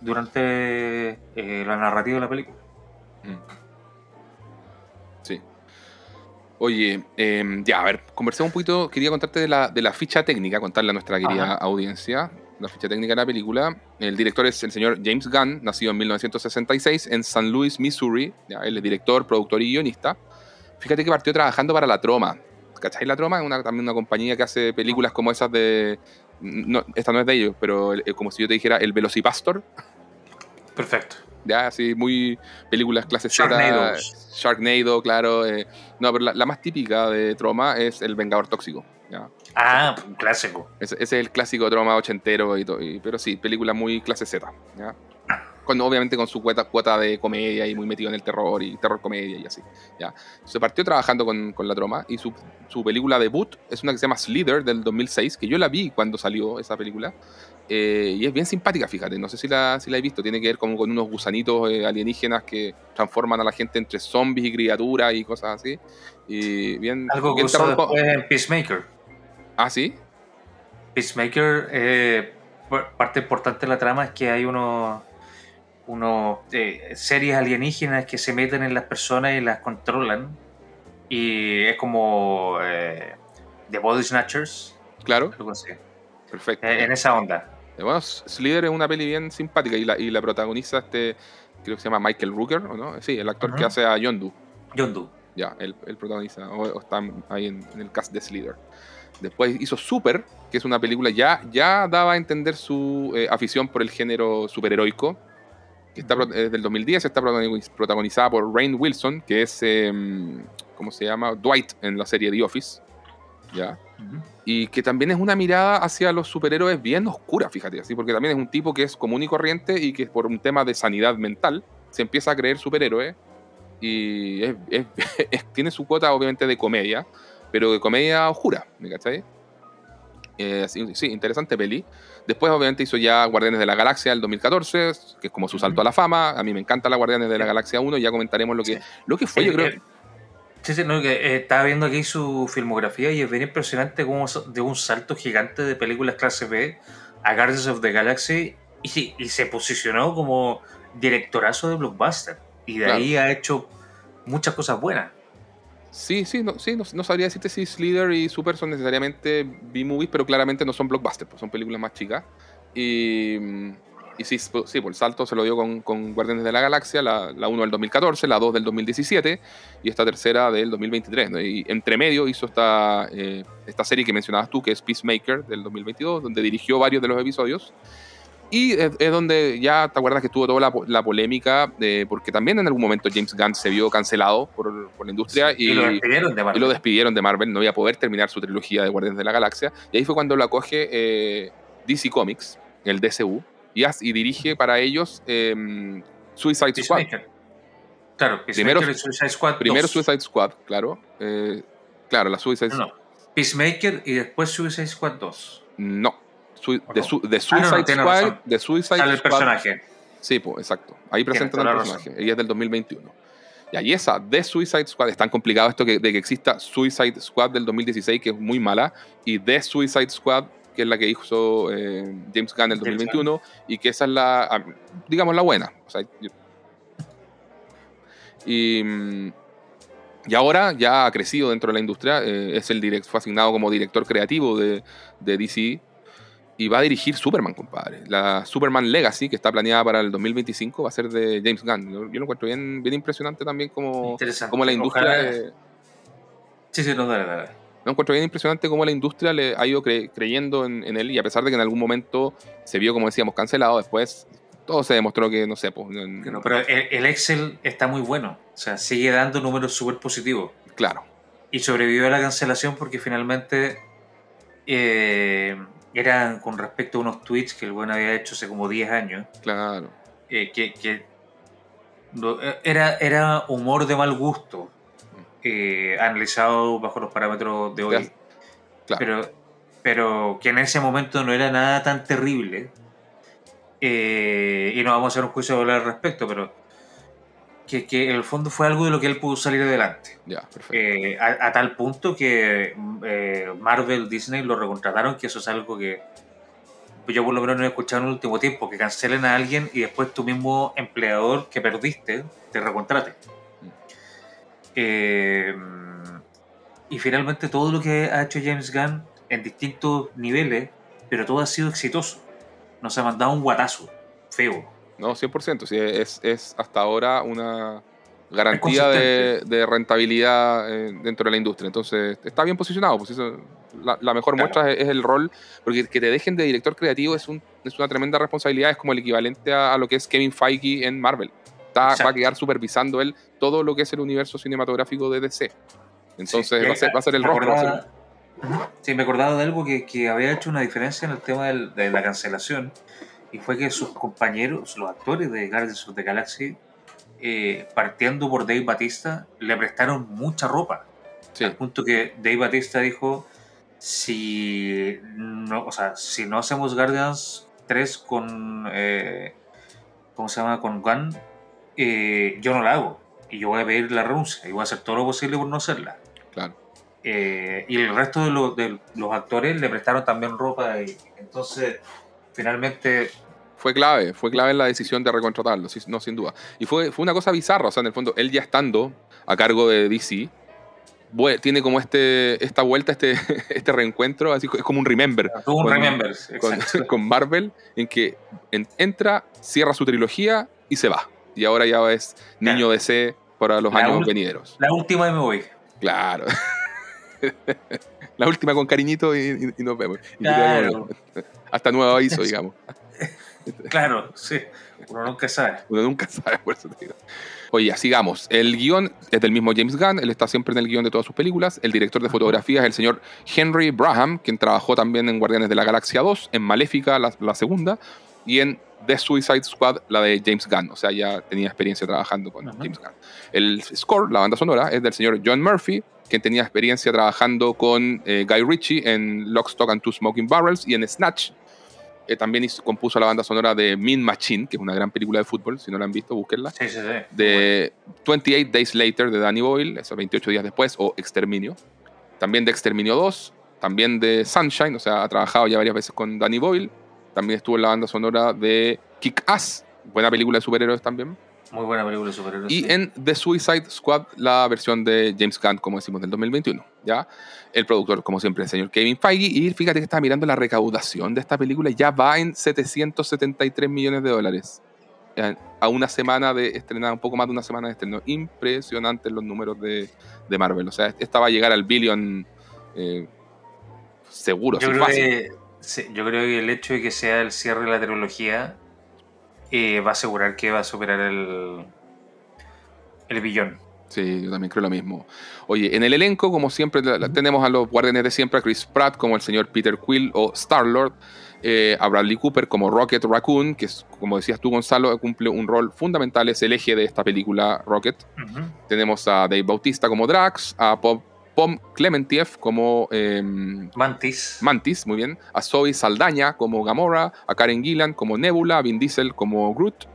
durante eh, la narrativa de la película. Mm. Oye, em, ya, a ver, conversemos un poquito. Quería contarte de la, de la ficha técnica, contarle a nuestra querida audiencia. La ficha técnica de la película. El director es el señor James Gunn, nacido en 1966 en San Luis, Missouri. Ya, él es director, productor y guionista. Fíjate que partió trabajando para La Troma. ¿Cacháis La Troma? Es una, también una compañía que hace películas como esas de. No, esta no es de ellos, pero como si yo te dijera El Velocipastor. Perfecto ya así muy películas clase Z. Sharknado, claro. Eh, no, pero la, más típica de Troma es El Vengador Tóxico. Ah, un clásico. Ese, es el clásico Troma ochentero, y, todo, pero sí, película muy clase Z. ¿ya? Obviamente con su cuota, cuota de comedia y muy metido en el terror y terror comedia y así. ¿ya? Se partió trabajando con, con la troma y su, su, película debut es una que se llama Slither del 2006, que yo la vi cuando salió esa película. Eh, y es bien simpática, fíjate. No sé si la, si la he visto. Tiene que ver como con unos gusanitos eh, alienígenas que transforman a la gente entre zombies y criaturas y cosas así. Y bien. Algo que usó después en Peacemaker. Ah, sí. Peacemaker, eh, parte importante de la trama es que hay unos unos series alienígenas que se meten en las personas y las controlan. Y es como The Body Snatchers. Claro. Perfecto. en esa onda. Bueno, Slither es una peli bien simpática y la, y la protagoniza este, creo que se llama Michael Rooker, ¿o no? Sí, el actor que hace a Yondu. Yondu. Ya, él, protagoniza, o, está ahí en, el cast de Slither. Después hizo Super, que es una película ya, ya daba a entender su eh, afición por el género superheroico, que está desde el 2010, está protagonizada por Rain Wilson, que es, em, ¿cómo se llama? Dwight en la serie The Office. ¿Ya? Y que también es una mirada hacia los superhéroes bien oscura, fíjate, así, porque también es un tipo que es común y corriente y que por un tema de sanidad mental se empieza a creer superhéroe y tiene su cuota obviamente de comedia, pero de comedia oscura, ¿me cachai? Eh, sí, interesante peli. Después, obviamente, hizo ya Guardianes de la Galaxia el 2014, que es como su salto a la fama. A mí me encanta la Guardianes de la Galaxia 1, ya comentaremos lo que, lo que fue, yo creo. Sí, sí, no, que, eh, estaba viendo aquí su filmografía y es bien impresionante como de un salto gigante de películas clase B a Guardians of the Galaxy y, y se posicionó como directorazo de blockbuster. Y de ahí ha hecho muchas cosas buenas. Sí, sí, no, sí, no, sabría decirte si Slither y Super son necesariamente B-movies, pero claramente no son blockbusters, pues son películas más chicas. Y, y sí, sí, por el salto se lo dio con, con Guardianes de la Galaxia, la, la 1 del 2014, la 2 del 2017 y esta tercera del 2023. Y entre medio hizo esta, eh, esta serie que mencionabas tú, que es Peacemaker del 2022, donde dirigió varios de los episodios. Y es, donde ya te acuerdas que estuvo toda la, polémica, de, porque también en algún momento James Gunn se vio cancelado por, por la industria y, lo despidieron de Marvel. y lo despidieron de Marvel. No iba a poder terminar su trilogía de Guardianes de la Galaxia. Y ahí fue cuando lo acoge eh, DC Comics, el DCU, y, y dirige para ellos eh, Suicide Squad. Claro, primero, Suicide Squad. Primero Suicide Squad, claro. Eh, claro, la Suicide Squad. No, Peacemaker y después Suicide Squad 2. No, de, Suicide Squad. De Suicide Sale el personaje. Sí, pues, exacto. Ahí presentan el personaje. Ella es del 2021. Y ahí esa, de Suicide Squad, es tan complicado esto que, de que exista Suicide Squad del 2016, que es muy mala, y de Suicide Squad, que es la que hizo eh, James Gunn en el 2021, y que esa es la, ah, digamos, la buena. y, mm, y ahora ya ha crecido dentro de la industria, eh, es el direct, fue asignado como director creativo de, de DC y va a dirigir Superman, compadre. La Superman Legacy, que está planeada para el 2025, va a ser de James Gunn. Yo, lo encuentro bien, bien impresionante también como, como la industria... Sí, sí, no, dale, dale. Lo encuentro bien impresionante cómo la industria le ha ido creyendo en, él y a pesar de que en algún momento se vio, como decíamos, cancelado, después todo se demostró que, no sé, pues... pero el, Excel está muy bueno. O sea, sigue dando números súper positivos. Claro. Y sobrevivió a la cancelación porque finalmente... Eh, eran con respecto a unos tweets que el buen había hecho hace como 10 años. Claro. Eh, que, que era, era humor de mal gusto, eh, analizado bajo los parámetros de hoy. Claro. Pero, pero que en ese momento no era nada tan terrible. Eh, y no vamos a hacer un juicio de hablar al respecto, pero que, en el fondo fue algo de lo que él pudo salir adelante. Eh, a, tal punto que eh, Marvel, Disney lo recontrataron, que eso es algo que yo por lo menos no he escuchado en el último tiempo, que cancelen a alguien y después tu mismo empleador que perdiste te recontrate. Mm. Eh, y finalmente todo lo que ha hecho James Gunn en distintos niveles, pero todo ha sido exitoso. Nos ha mandado un guatazo feo. No, 100%. Sí, es, es hasta ahora una garantía de, rentabilidad eh, dentro de la industria. Entonces, está bien posicionado. Pues eso, la, mejor muestra es, el rol, porque que te dejen de director creativo es, un, es una tremenda responsabilidad, es como el equivalente a, lo que es Kevin Feige en Marvel. Está, va a quedar supervisando él todo lo que es el universo cinematográfico de DC. Entonces, va, a ser, va, a ser, el rostro. Sí, me acordaba de algo que, que, había hecho una diferencia en el tema de la cancelación y fue que sus compañeros, los actores de Guardians of the Galaxy, eh, partiendo por Dave Batista, le prestaron mucha ropa. Al punto que Dave Batista dijo, si no, o sea, si no hacemos Guardians 3 con, eh, ¿cómo se llama? Con Gunn, eh, yo no la hago. Y yo voy a pedir la renuncia y voy a hacer todo lo posible por no hacerla. Claro. y el resto de, de, los actores le prestaron también ropa y entonces finalmente fue clave, fue clave en la decisión de recontratarlo, no sin duda. Y fue, fue una cosa bizarra, o sea, en el fondo, él ya estando a cargo de DC, tiene como este, esta vuelta, este, este reencuentro, así es como un remember. Un con, remember, con, Marvel, en que entra, cierra su trilogía y se va. Y ahora ya es niño DC para los años venideros. La última y me voy. Claro. la última con cariñito y, nos vemos. Hasta nuevo aviso, digamos. Claro, sí. Uno nunca sabe. Uno nunca sabe, por eso te digo. Oye, sigamos. El guion es del mismo James Gunn, él está siempre en el guion de todas sus películas. El director de fotografía es el señor Henry Braham, quien trabajó también en Guardianes de la Galaxia 2, en Maléfica, la, segunda, y en The Suicide Squad, la de James Gunn. O sea, ya tenía experiencia trabajando con James Gunn. El score, la banda sonora, es del señor John Murphy, quien tenía experiencia trabajando con eh, Guy Ritchie en Lock, Stock and Two Smoking Barrels y en Snatch, eh, también compuso la banda sonora de Mean Machine, que es una gran película de fútbol, si no la han visto, búsquenla. Sí, sí, sí. De 28 Days Later de Danny Boyle, esos 28 días después, o Exterminio. También de Exterminio 2, también de Sunshine, o sea, ha trabajado ya varias veces con Danny Boyle. También estuvo en la banda sonora de Kick Ass, buena película de superhéroes también. Muy buena película de superhéroes. Y en The Suicide Squad, la versión de James Gunn, como decimos, del 2021. ¿ya? El productor, como siempre, el señor Kevin Feige. Y fíjate que está mirando la recaudación de esta película. Ya va en 773 millones de dólares. A una semana de estrenar, un poco más de una semana de estreno. Impresionantes los números de, de Marvel. O sea, esta va a llegar al billion eh, seguro, yo creo Que, yo creo que el hecho de que sea el cierre de la trilogía eh, va a asegurar que va a superar el, el billón. Sí, yo también creo lo mismo. Oye, en el elenco, como siempre, tenemos a los guardianes de siempre, a Chris Pratt como el señor Peter Quill o Star-Lord, eh, a Bradley Cooper como Rocket Raccoon, que es, como decías tú, Gonzalo, cumple un rol fundamental, es el eje de esta película Rocket. Tenemos a Dave Bautista como Drax, a Pop Pom Clementiev como em, Mantis. Mantis, muy bien. A Zoe Saldaña como Gamora, a Karen Gillan como Nebula, a Vin Diesel como Groot.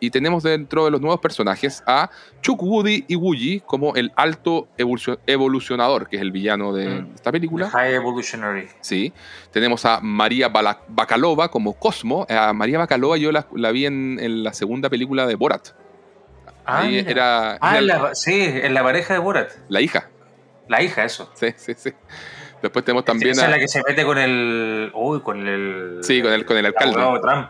Y tenemos dentro de los nuevos personajes a Chuck Woody y Woogie como el alto evolucionador, que es el villano de mm. esta película. High Evolutionary. Sí. Tenemos a María Bakalova como Cosmo. A María Bakalova yo la, vi en, la segunda película de Borat. Ah, era, ah, sí, en la pareja de Borat. La hija. La hija, eso. Sí, sí, sí. Después tenemos también. Esa es la que se mete con el. Uy, con el. Sí, con el, con el alcalde. Trump.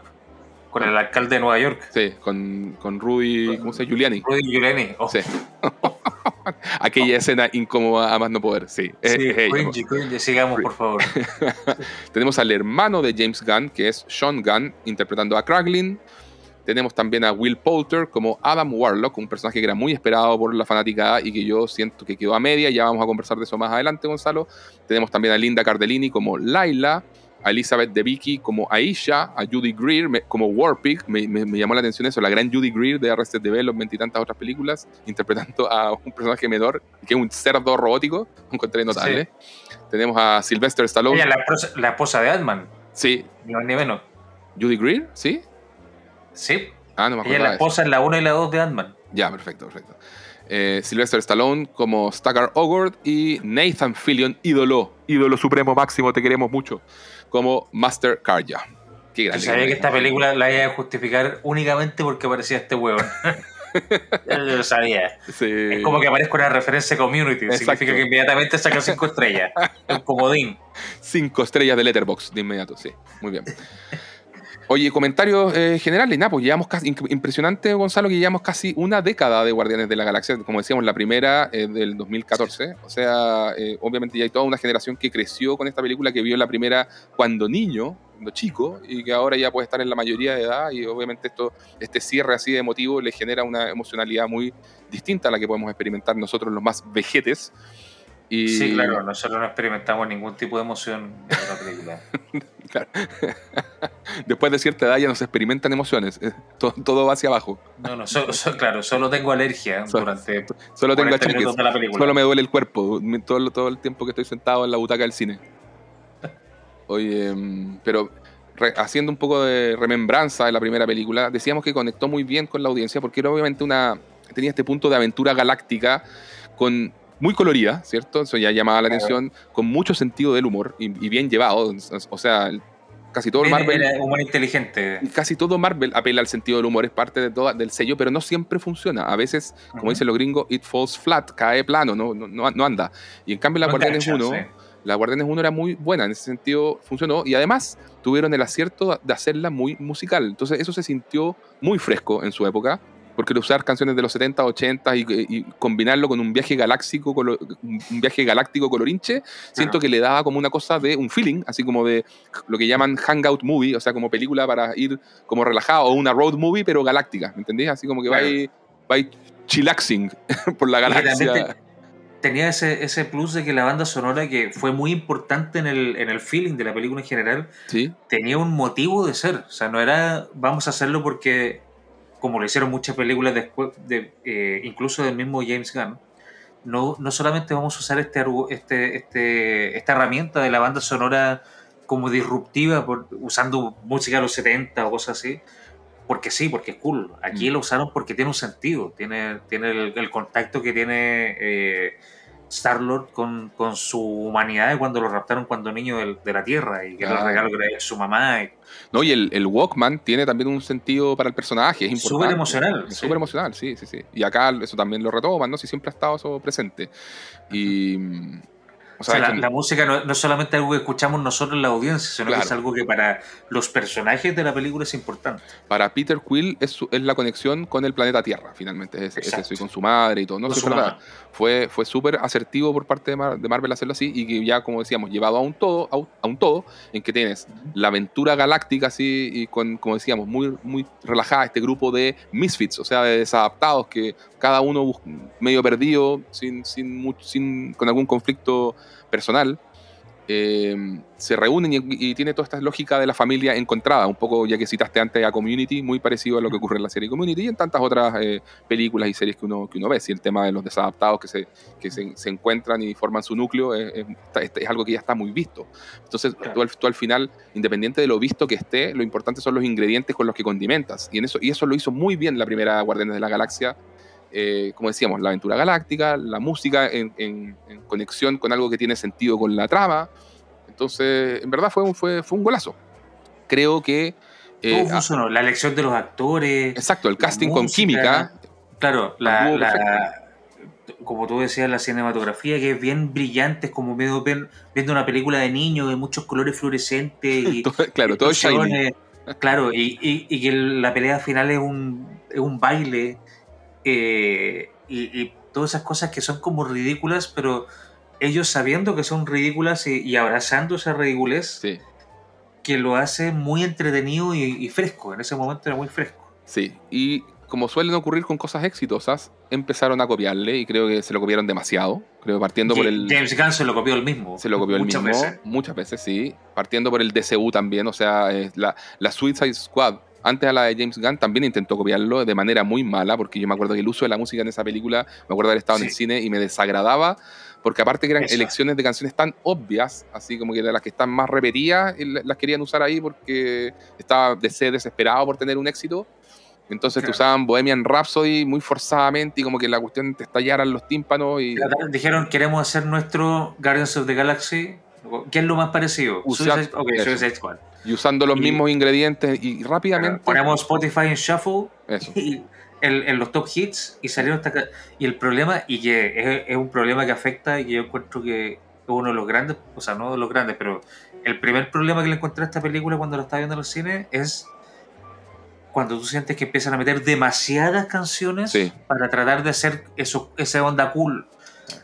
Con el alcalde de Nueva York. Sí, con, con Rudy. ¿Cómo se llama? Giuliani. Rudy Giuliani. Oh. Sí. Aquella escena incómoda a más no poder, sí. Sí, cringy, cringy. Sigamos, por favor. tenemos al hermano de James Gunn, que es Sean Gunn, interpretando a Kraglin. Tenemos también a Will Poulter como Adam Warlock, un personaje que era muy esperado por la fanática y que yo siento que quedó a media. Ya vamos a conversar de eso más adelante, Gonzalo. Tenemos también a Linda Cardellini como Laila, a Elizabeth Debicki como Aisha, a Judy Greer como Warpig. Me, me, llamó la atención eso, la gran Judy Greer de Arrested Development y tantas otras películas, interpretando a un personaje menor, que es un cerdo robótico. Encontré notable. Tenemos a Sylvester Stallone. Ella, la, la esposa de Ant-Man. Sí. Ni más ni menos. Judy Greer, ¿sí? Sí. Ah, no me acuerdo. Ella es la esposa en la 1 y la 2 de Ant-Man. Ya, perfecto, perfecto. Eh, Sylvester Stallone como Stagger Ogord y Nathan Fillion, ídolo, ídolo supremo máximo, te queremos mucho, como Master Karja. Qué grande. Yo sabía que esta película la iba a justificar únicamente porque aparecía este huevón. Yo lo sabía. Es como que aparezca una referencia community. Significa que inmediatamente saca cinco estrellas. un comodín. Cinco estrellas de Letterboxd de inmediato, sí. Muy bien. Oye, comentarios eh, generales, nada, pues llevamos casi, impresionante, Gonzalo, que llevamos casi una década de Guardianes de la Galaxia, como decíamos, la primera eh, del 2014, o sea, eh, obviamente ya hay toda una generación que creció con esta película, que vio la primera cuando niño, cuando chico, y que ahora ya puede estar en la mayoría de edad, y obviamente esto, este cierre así de emotivo le genera una emocionalidad muy distinta a la que podemos experimentar nosotros los más vejetes. Sí, claro, nosotros no experimentamos ningún tipo de emoción en la película. Después de cierta edad ya no se experimentan emociones, eh, todo, va hacia abajo. No, no, claro, solo tengo alergia durante. Solo tengo achaques, solo me duele el cuerpo todo, todo el tiempo que estoy sentado en la butaca del cine. Oye, mm, pero haciendo un poco de remembranza de la primera película, decíamos que conectó muy bien con la audiencia porque era obviamente una. tenía este punto de aventura galáctica con muy colorida, ¿cierto? Eso ya llamaba la atención, con mucho sentido del humor y, bien llevado. O sea, casi todo Marvel. Humor inteligente. Casi todo Marvel apela al sentido del humor, es parte de todo, del sello, pero no siempre funciona. A veces, como dicen los gringos, it falls flat, cae plano, no, no, no anda. Y en cambio, la Guardianes 1. La Guardianes 1 era muy buena, en ese sentido funcionó y además tuvieron el acierto de hacerla muy musical. Entonces eso se sintió muy fresco en su época porque usar canciones de los 70, 80 y, combinarlo con un viaje galáctico, un viaje galáctico colorinche, siento que le daba como una cosa de un feeling, así como de lo que llaman hangout movie, o sea, como película para ir como relajado, o una road movie, pero galáctica, ¿me entendés? Así como que va, va chillaxing por la galaxia. Tenía ese, ese plus de que la banda sonora, que fue muy importante en el, en el feeling de la película en general, ¿Sí? tenía un motivo de ser. O sea, no era vamos a hacerlo porque como lo hicieron muchas películas después, de, eh, incluso del mismo James Gunn, no, no solamente vamos a usar este, este, este, esta herramienta de la banda sonora como disruptiva, por, usando música de los 70 o cosas así, porque sí, porque es cool. Aquí mm. lo usaron porque tiene un sentido, tiene, tiene el, contacto que tiene eh, Star-Lord con, con, su humanidad cuando lo raptaron cuando niño de, la Tierra y que claro. regalo que le su mamá. No, y el, el, Walkman tiene también un sentido para el personaje, es importante. Súper emocional. Súper emocional, sí, sí, sí. Y acá eso también lo retoman, ¿no? Si siempre ha estado eso presente. Y... O sea, la, música no, es solamente algo que escuchamos nosotros en la audiencia, sino que es algo que para los personajes de la película es importante. Para Peter Quill es, es la conexión con el planeta Tierra, finalmente. Es, eso, y con su madre y todo. No, es verdad. Fue, fue súper asertivo por parte de, Marvel hacerlo así y que ya, como decíamos, llevado a un todo, a un, todo en que tienes la aventura galáctica así y con, como decíamos, muy, muy relajada, este grupo de misfits, o sea, de desadaptados que cada uno medio perdido, sin, sin, sin, con algún conflicto personal, eh, se reúnen y, tiene toda esta lógica de la familia encontrada, un poco ya que citaste antes a Community, muy parecido a lo que ocurre en la serie Community y en tantas otras eh, películas y series que uno, que uno ve. Si el tema de los desadaptados que se, que se, encuentran y forman su núcleo es, es, algo que ya está muy visto. Entonces, tú, al, final, independiente de lo visto que esté, lo importante son los ingredientes con los que condimentas. Y, en eso, y eso lo hizo muy bien la primera Guardianes de la Galaxia eh, como decíamos, la aventura galáctica, la música en, conexión con algo que tiene sentido con la trama. Entonces, en verdad fue un, fue, fue un golazo. Creo que... Eh, Todo funcionó, la elección de los actores. Exacto, el casting con química. Claro, la, como tú decías, la cinematografía que es bien brillante, es como medio viendo una película de niños de muchos colores fluorescentes. Y, claro, todo shiny. Claro, y, y, que la pelea final es un, es un baile eh, y, todas esas cosas que son como ridículas, pero ellos sabiendo que son ridículas y, abrazando esa ridiculez, que lo hace muy entretenido y, fresco. En ese momento era muy fresco. Sí, y como suelen ocurrir con cosas exitosas, empezaron a copiarle y creo que se lo copiaron demasiado. Creo partiendo por el. James Gunn se lo copió el mismo. Se lo copió el mismo. Veces. Muchas veces, sí. Partiendo por el DCU también, o sea, la, la Suicide Squad antes a la de James Gunn también intentó copiarlo de manera muy mala, porque yo me acuerdo que el uso de la música en esa película, me acuerdo haber estado en el cine y me desagradaba, porque aparte que eran elecciones de canciones tan obvias, así como que de las que están más repetidas, las querían usar ahí porque estaba de ser desesperado por tener un éxito. Entonces te usaban Bohemian Rhapsody muy forzadamente y como que la cuestión te estallaran los tímpanos y... Dijeron, queremos hacer nuestro Guardians of the Galaxy. ¿Qué es lo más parecido? Suicide, ok, Suicide Squad y usando los mismos ingredientes y rápidamente. Ponemos Spotify en Shuffle y en, los top hits y salieron hasta Y el problema, y que es, un problema que afecta y que yo encuentro que es uno de los grandes, o sea, no de los grandes, pero el primer problema que le encontré a esta película cuando la estaba viendo en el cine es cuando tú sientes que empiezan a meter demasiadas canciones para tratar de hacer eso, esa onda cool.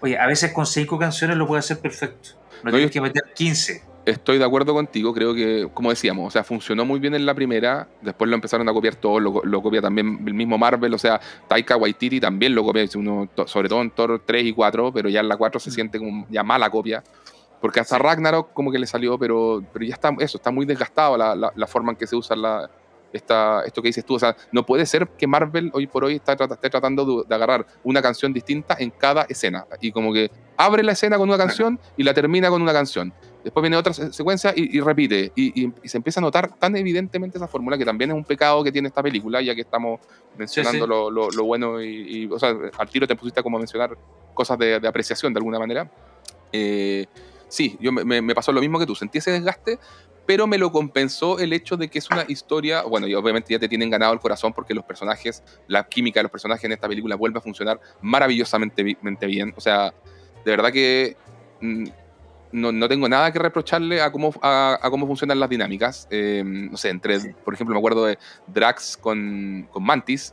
Oye, a veces con cinco canciones lo puede hacer perfecto. No, tienes que meter 15. Estoy de acuerdo contigo, creo que, como decíamos, o sea, funcionó muy bien en la primera, después lo empezaron a copiar todo, lo, copia también el mismo Marvel, o sea, Taika Waititi también lo copia, uno, sobre todo en Thor 3 y 4, pero ya en la 4 se mm. siente como ya mala copia, porque hasta Ragnarok como que le salió, pero, pero ya está, eso, está muy desgastado la, la, forma en que se usa la, esta, esto que dices tú. O sea, no puede ser que Marvel hoy por hoy esté, tratando de, agarrar una canción distinta en cada escena. Y como que abre la escena con una canción y la termina con una canción. Después viene otra secuencia y, repite. Y, se empieza a notar tan evidentemente esa fórmula que también es un pecado que tiene esta película, ya que estamos mencionando Lo, bueno y, O sea, al tiro te pusiste como a mencionar cosas de, apreciación de alguna manera. Eh, sí, yo me, me, pasó lo mismo que tú. Sentí ese desgaste, pero me lo compensó el hecho de que es una historia, bueno, y obviamente ya te tienen ganado el corazón porque los personajes, la química de los personajes en esta película vuelve a funcionar maravillosamente bien. O sea, de verdad que mm, no, no, tengo nada que reprocharle a cómo, a, cómo funcionan las dinámicas. Eh, no sé, entre, por ejemplo, me acuerdo de Drax con, con Mantis.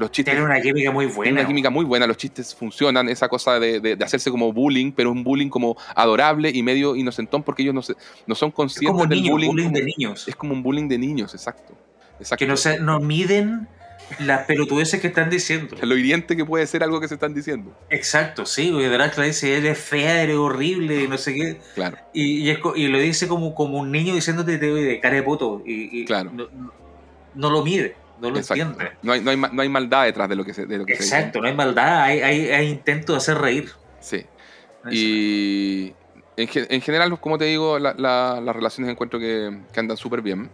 Los chistes, Tiene una química muy buena. una química muy buena, los chistes funcionan, esa cosa de, de, hacerse como bullying, pero un bullying como adorable y medio inocentón porque ellos no, se, no son conscientes es como del bullying. de niños. Es como un bullying de niños, exacto. exacto. Que no, se, no miden las pelotudeces que están diciendo. Lo hiriente que puede ser algo que se están diciendo. Exacto, sí, porque le dice, eres fea, eres horrible, no sé qué. Claro. Y, y, lo dice como, como un niño diciéndote de cara de poto. Y, claro. No, lo mide, no lo entiende. No hay, no, hay, no hay, maldad detrás de lo que se, de lo que Exacto, no hay maldad, hay, hay, hay, intento de hacer reír. Sí. Y en, en, general, como te digo, las relaciones encuentro que, que andan súper bien.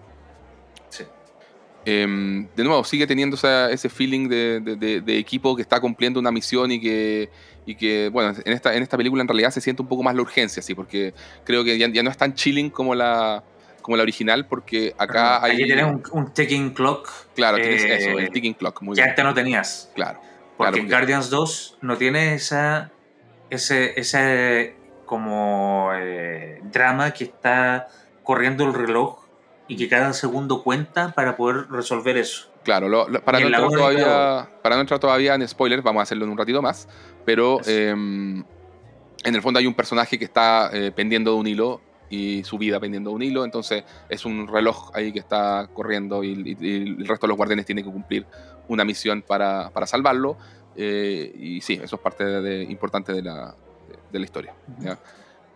Em, de nuevo, sigue teniendo ese feeling de, equipo que está cumpliendo una misión y que, y que bueno, en esta, en esta película en realidad se siente un poco más la urgencia, sí, porque creo que ya, no es tan chilling como la, como la original, porque acá hay... Aquí tienes un, ticking clock. Claro, tienes eso, el eh, ticking clock. Muy que antes no tenías. Claro. Porque en Guardians 2 no tiene esa, ese, ese como eh, drama que está corriendo el reloj y que cada segundo cuenta para poder resolver eso. Claro, para, no entrar todavía, para no entrar todavía en spoilers, vamos a hacerlo en un ratito más, pero em, en el fondo hay un personaje que está eh, pendiendo de un hilo y su vida pendiendo de un hilo, entonces es un reloj ahí que está corriendo y, el resto de los guardianes tienen que cumplir una misión para, para salvarlo. Eh, y sí, eso es parte de, importante de la, de, la historia.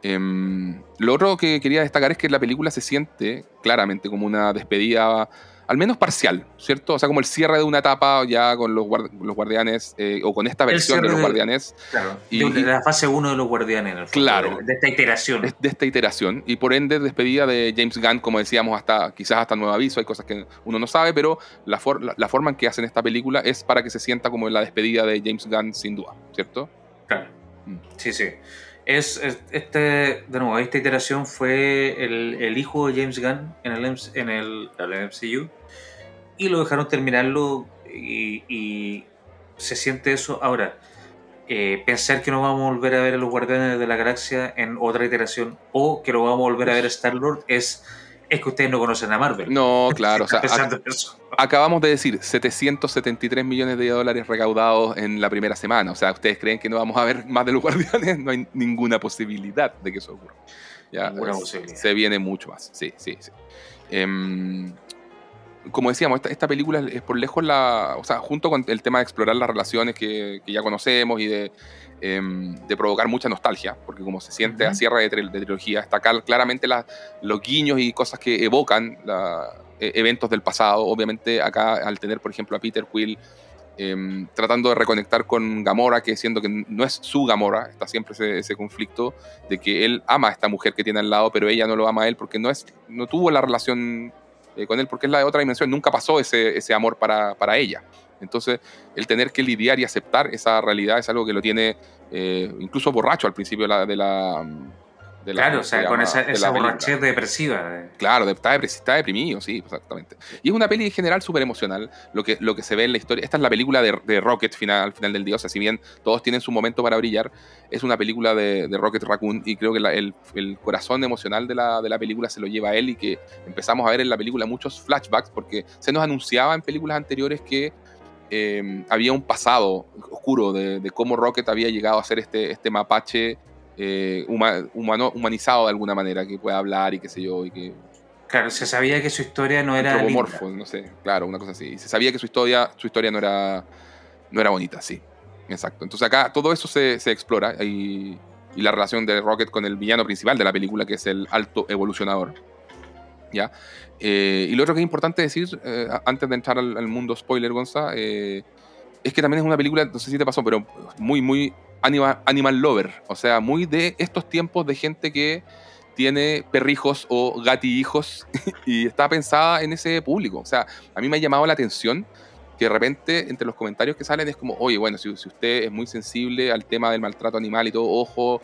Em, lo otro que quería destacar es que la película se siente claramente como una despedida, al menos parcial, ¿cierto? O sea, como el cierre de una etapa ya con los, los guardianes, eh, o con esta versión de los guardianes. Claro, y, de la fase 1 de los guardianes. claro. De, esta iteración. De, esta iteración. Y por ende, despedida de James Gunn, como decíamos, hasta quizás hasta nuevo aviso, hay cosas que uno no sabe, pero la, la forma en que hacen esta película es para que se sienta como la despedida de James Gunn, sin duda, ¿cierto? Claro. Mm. Sí, sí es, este, de nuevo, esta iteración fue el, hijo de James Gunn en el, en el, MCU y lo dejaron terminarlo y, se siente eso. Ahora, eh, pensar que no vamos a volver a ver a los Guardianes de la Galaxia en otra iteración o que lo vamos a volver a ver a Star-Lord es es que ustedes no conocen a Marvel. No, claro. o sea, acabamos de decir 773 millones de dólares recaudados en la primera semana. O sea, ¿ustedes creen que no vamos a ver más de los guardianes? No hay ninguna posibilidad de que eso ocurra. Ya, Se viene mucho más. Sí, sí, sí. Em, como decíamos, esta, película es por lejos la. O sea, junto con el tema de explorar las relaciones que, que ya conocemos y de Em, de provocar mucha nostalgia, porque como se siente a cierre de, trilogía, está claramente los guiños y cosas que evocan e, eventos del pasado. Obviamente acá al tener, por ejemplo, a Peter Quill em, tratando de reconectar con Gamora, que siendo que no es su Gamora, está siempre ese, conflicto de que él ama a esta mujer que tiene al lado, pero ella no lo ama a él porque no, es, no tuvo la relación eh, con él, porque es la de otra dimensión, nunca pasó ese, ese amor para, para ella. Entonces, el tener que lidiar y aceptar esa realidad es algo que lo tiene eh, incluso borracho al principio de la... De la claro, o sea, con esa, esa borrachez depresiva. Claro, está, está, deprimido, sí, exactamente. Y es una peli en general súper emocional, lo que, lo que se ve en la historia. Esta es la película de, Rocket final, al final del día, o sea, si bien todos tienen su momento para brillar, es una película de, Rocket Raccoon y creo que el, el, corazón emocional de la, de la película se lo lleva a él y que empezamos a ver en la película muchos flashbacks porque se nos anunciaba en películas anteriores que Em, había un pasado oscuro de, cómo Rocket había llegado a ser este, este mapache eh, humano, humanizado de alguna manera, que puede hablar y qué sé yo, y que... Claro, se sabía que su historia no era... no sé, claro, una cosa así. Se sabía que su historia, su historia no, era, no era bonita, sí. Exacto. Entonces acá todo eso se, se explora y, y la relación de Rocket con el villano principal de la película, que es el alto evolucionador. ¿ya? Eh, y lo otro que es importante decir, eh, antes de entrar al, mundo spoiler, Gonza, eh, es que también es una película, no sé si te pasó, pero muy, muy animal, lover. O sea, muy de estos tiempos de gente que tiene perrijos o gatihijos y está pensada en ese público. O sea, a mí me ha llamado la atención que de repente entre los comentarios que salen es como, oye, bueno, si, si usted es muy sensible al tema del maltrato animal y todo, ojo,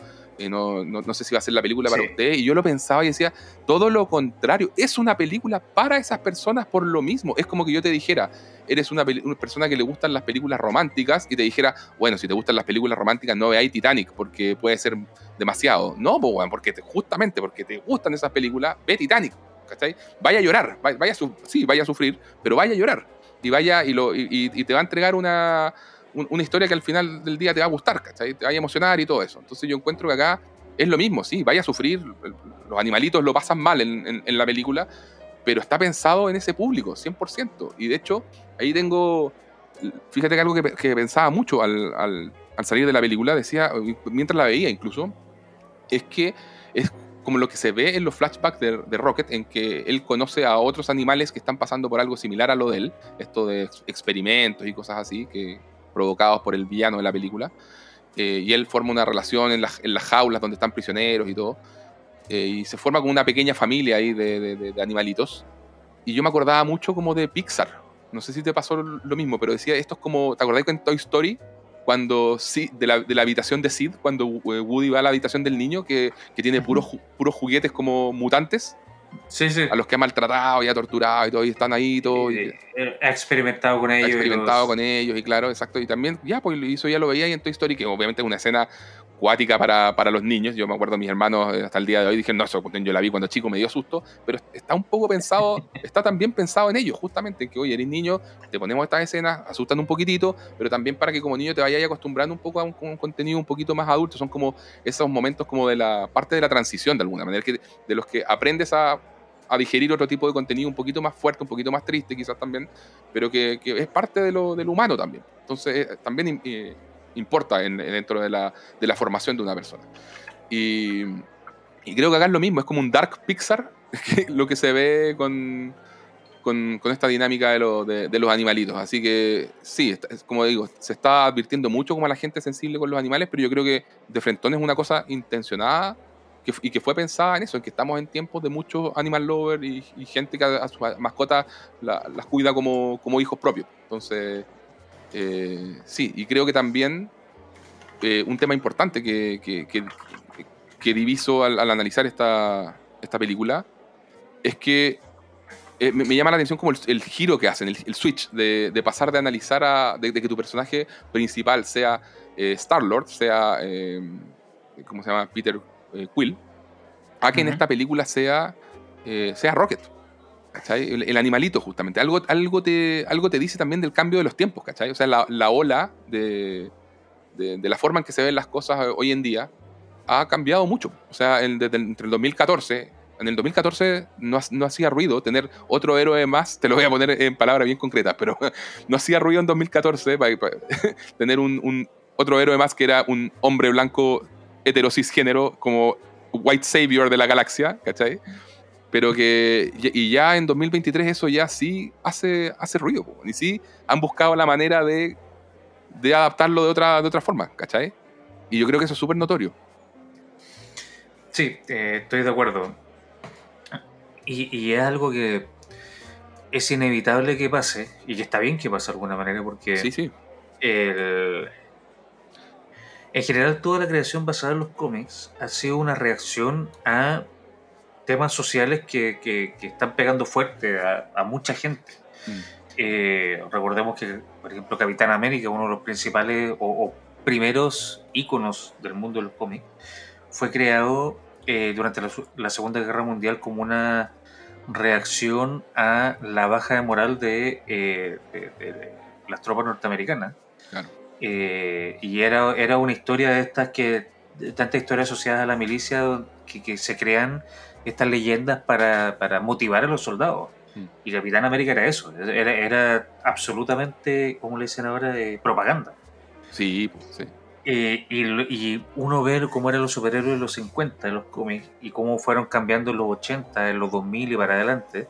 no, no, sé si va a ser la película para usted. Y yo lo pensaba y decía, todo lo contrario, es una película para esas personas por lo mismo. Es como que yo te dijera, eres una, persona que le gustan las películas románticas y te dijera, bueno, si te gustan las películas románticas, no veáis Titanic porque puede ser demasiado. No, porque justamente porque te gustan esas películas, ve Titanic. ¿cachai? Vaya a llorar, vaya, sí, vaya a sufrir, pero vaya a llorar. Y vaya y, lo, y te va a entregar una una historia que al final del día te va a gustar. Te va a emocionar y todo eso. Entonces yo encuentro que acá es lo mismo, sí, vaya a sufrir, los animalitos lo pasan mal en, la película, pero está pensado en ese público, 100%. Y de hecho, ahí tengo, fíjate que algo que, pensaba mucho al, salir de la película, decía, mientras la veía incluso, es que es como lo que se ve en los flashbacks de, de, Rocket, en que él conoce a otros animales que están pasando por algo similar a lo de él, esto de experimentos y cosas así, que, provocados por el villano de la película. Eh, y él forma una relación en, en, las jaulas donde están prisioneros y todo. Eh, y se forma como una pequeña familia ahí de, de, animalitos. y yo me acordaba mucho como de Pixar. No sé si te pasó lo mismo, pero decía, esto es como, ¿te acordás en Toy Story cuando sí, de la, de la, habitación de Sid, cuando eh, Woody va a la habitación del niño, que, que tiene puros, puros juguetes como mutantes. Sí, sí. A los que ha maltratado y ha torturado y todo, y están ahí todo. Y, ha experimentado con ellos. Ha experimentado con ellos, y claro, exacto. Y también, ya, pues eso ya lo veía ahí en Toy Story, que obviamente es una escena cuática para, para, los niños. Yo me acuerdo, mis hermanos eh, hasta el día de hoy dijeron, no, eso yo la vi cuando chico, me dio susto, pero está un poco pensado, está también pensado en ellos, justamente, en que, oye, eres niño, te ponemos estas escenas, asustan un poquitito, pero también para que como niño te vayas acostumbrando un poco a un, contenido un poquito más adulto. Son como esos momentos como de la parte de la transición, de alguna manera, que, de los que aprendes a, a digerir otro tipo de contenido un poquito más fuerte, un poquito más triste quizás también, pero que, que es parte de lo, del humano también. Entonces, eh, también... Eh, importa en, dentro de la, de la, formación de una persona. Y, y, creo que acá es lo mismo, es como un dark Pixar, lo que se ve con, con, con esta dinámica de, lo, de, los animalitos. Así que sí, como digo, se está advirtiendo mucho como a la gente sensible con los animales, pero yo creo que de frentón es una cosa intencionada que, y que fue pensada en eso, en que estamos en tiempos de muchos animal lovers y, gente que a, sus mascotas las cuida como, como hijos propios. Entonces, eh, sí, y creo que también eh, un tema importante que, que, diviso al, analizar esta, esta película es que eh, me, llama la atención como el, giro que hacen, el, switch de, pasar de analizar a. De, que tu personaje principal sea Star-Lord, sea. ¿Cómo se llama? Peter Quill, a que en esta película sea, sea Rocket. El, animalito, justamente. Algo, algo, te, algo te dice también del cambio de los tiempos, ¿cachai? O sea, la, ola de, de, la forma en que se ven las cosas hoy en día ha cambiado mucho. O sea, desde entre el 2014, en el 2014 no, no, hacía ruido tener otro héroe más, te lo voy a poner en palabras bien concretas, pero no hacía ruido en 2014 para, tener un, un, otro héroe más que era un hombre blanco heterocisgénero como White Savior de la galaxia, ¿cachai? Pero que y ya en 2023 eso ya sí hace, hace ruido, y sí han buscado la manera de, de adaptarlo de otra, de otra forma, ¿cachai? Y yo creo que eso es súper notorio. Sí, eh, estoy de acuerdo. Y, y, es algo que es inevitable que pase, y que está bien que pase de alguna manera, porque sí, sí. El, en general toda la creación basada en los cómics ha sido una reacción a temas sociales que, que, están pegando fuerte a, mucha gente. Mm. Eh, recordemos que, por ejemplo, Capitán América, uno de los principales o, primeros íconos del mundo del cómic, fue creado eh, durante la, Segunda Guerra Mundial como una reacción a la baja de moral de, eh, las tropas norteamericanas. y era, era una historia de estas que, tantas historias asociadas a la milicia que, que se crean estas leyendas para, para motivar a los soldados. Mm. Y Capitán América era eso, era, era absolutamente, como le dicen ahora, de propaganda. Sí, pues, sí. Eh, y, y, uno ve cómo eran los superhéroes en los 50 en los cómics y cómo fueron cambiando en los 80, en los 2000 y para adelante.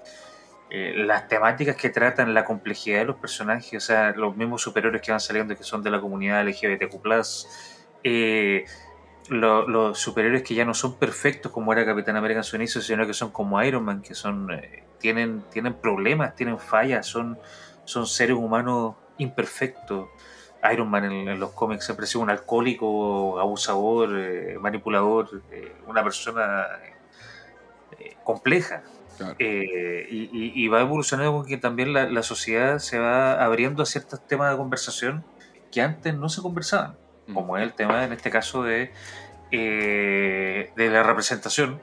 Eh, las temáticas que tratan, la complejidad de los personajes, o sea, los mismos superhéroes que van saliendo que son de la comunidad LGBTQ, eh, los superhéroes que ya no son perfectos como era Capitán América en su inicio, sino que son como Iron Man, que son eh, tienen, tienen problemas, tienen fallas, son, son seres humanos imperfectos. Iron Man en, los cómics siempre ha sido un alcohólico, abusador, eh, manipulador, eh, una persona compleja. Y, va evolucionando con que también la, la sociedad se va abriendo a ciertos temas de conversación que antes no se conversaban como es el tema en este caso de, eh, de la representación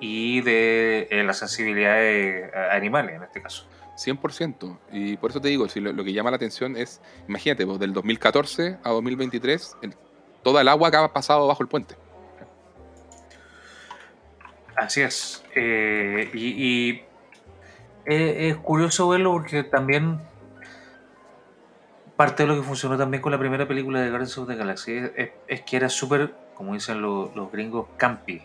y de eh, las sensibilidades animales en este caso. 100%. Y por eso te digo, si lo, que llama la atención es, imagínate, pues, del 2014 a 2023, toda el agua que ha pasado bajo el puente. Así es. Eh, y, es curioso verlo porque también parte de lo que funcionó también con la primera película de Guardians of the Galaxy es, que era súper, como dicen los, gringos, campi.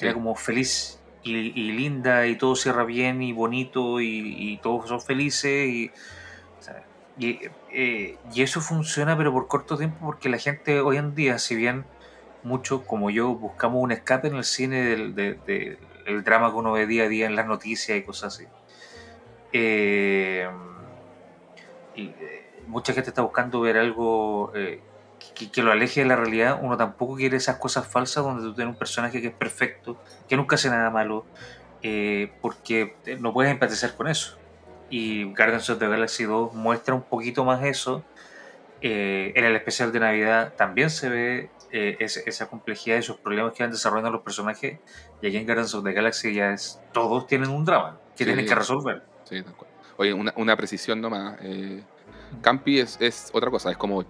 Era como feliz y, linda y todo cierra bien y bonito y, todos son felices y, eh, y, eso funciona pero por corto tiempo porque la gente hoy en día, si bien muchos como yo buscamos un escape en el cine del, del drama que uno ve día a día en las noticias y cosas así, Eh, y, mucha gente está buscando ver algo que, lo aleje de la realidad. Uno tampoco quiere esas cosas falsas donde tú tienes un personaje que es perfecto, que nunca hace nada malo, porque no puedes empatizar con eso. Y Guardians of the Galaxy 2 muestra un poquito más eso. en el especial de Navidad también se ve eh, esa complejidad y esos problemas que van desarrollando los personajes. Y aquí en Guardians of the Galaxy ya es. Todos tienen un drama que tienen que resolver. Sí, Oye, una, una precisión nomás. Eh, Campi es, es, otra cosa, es como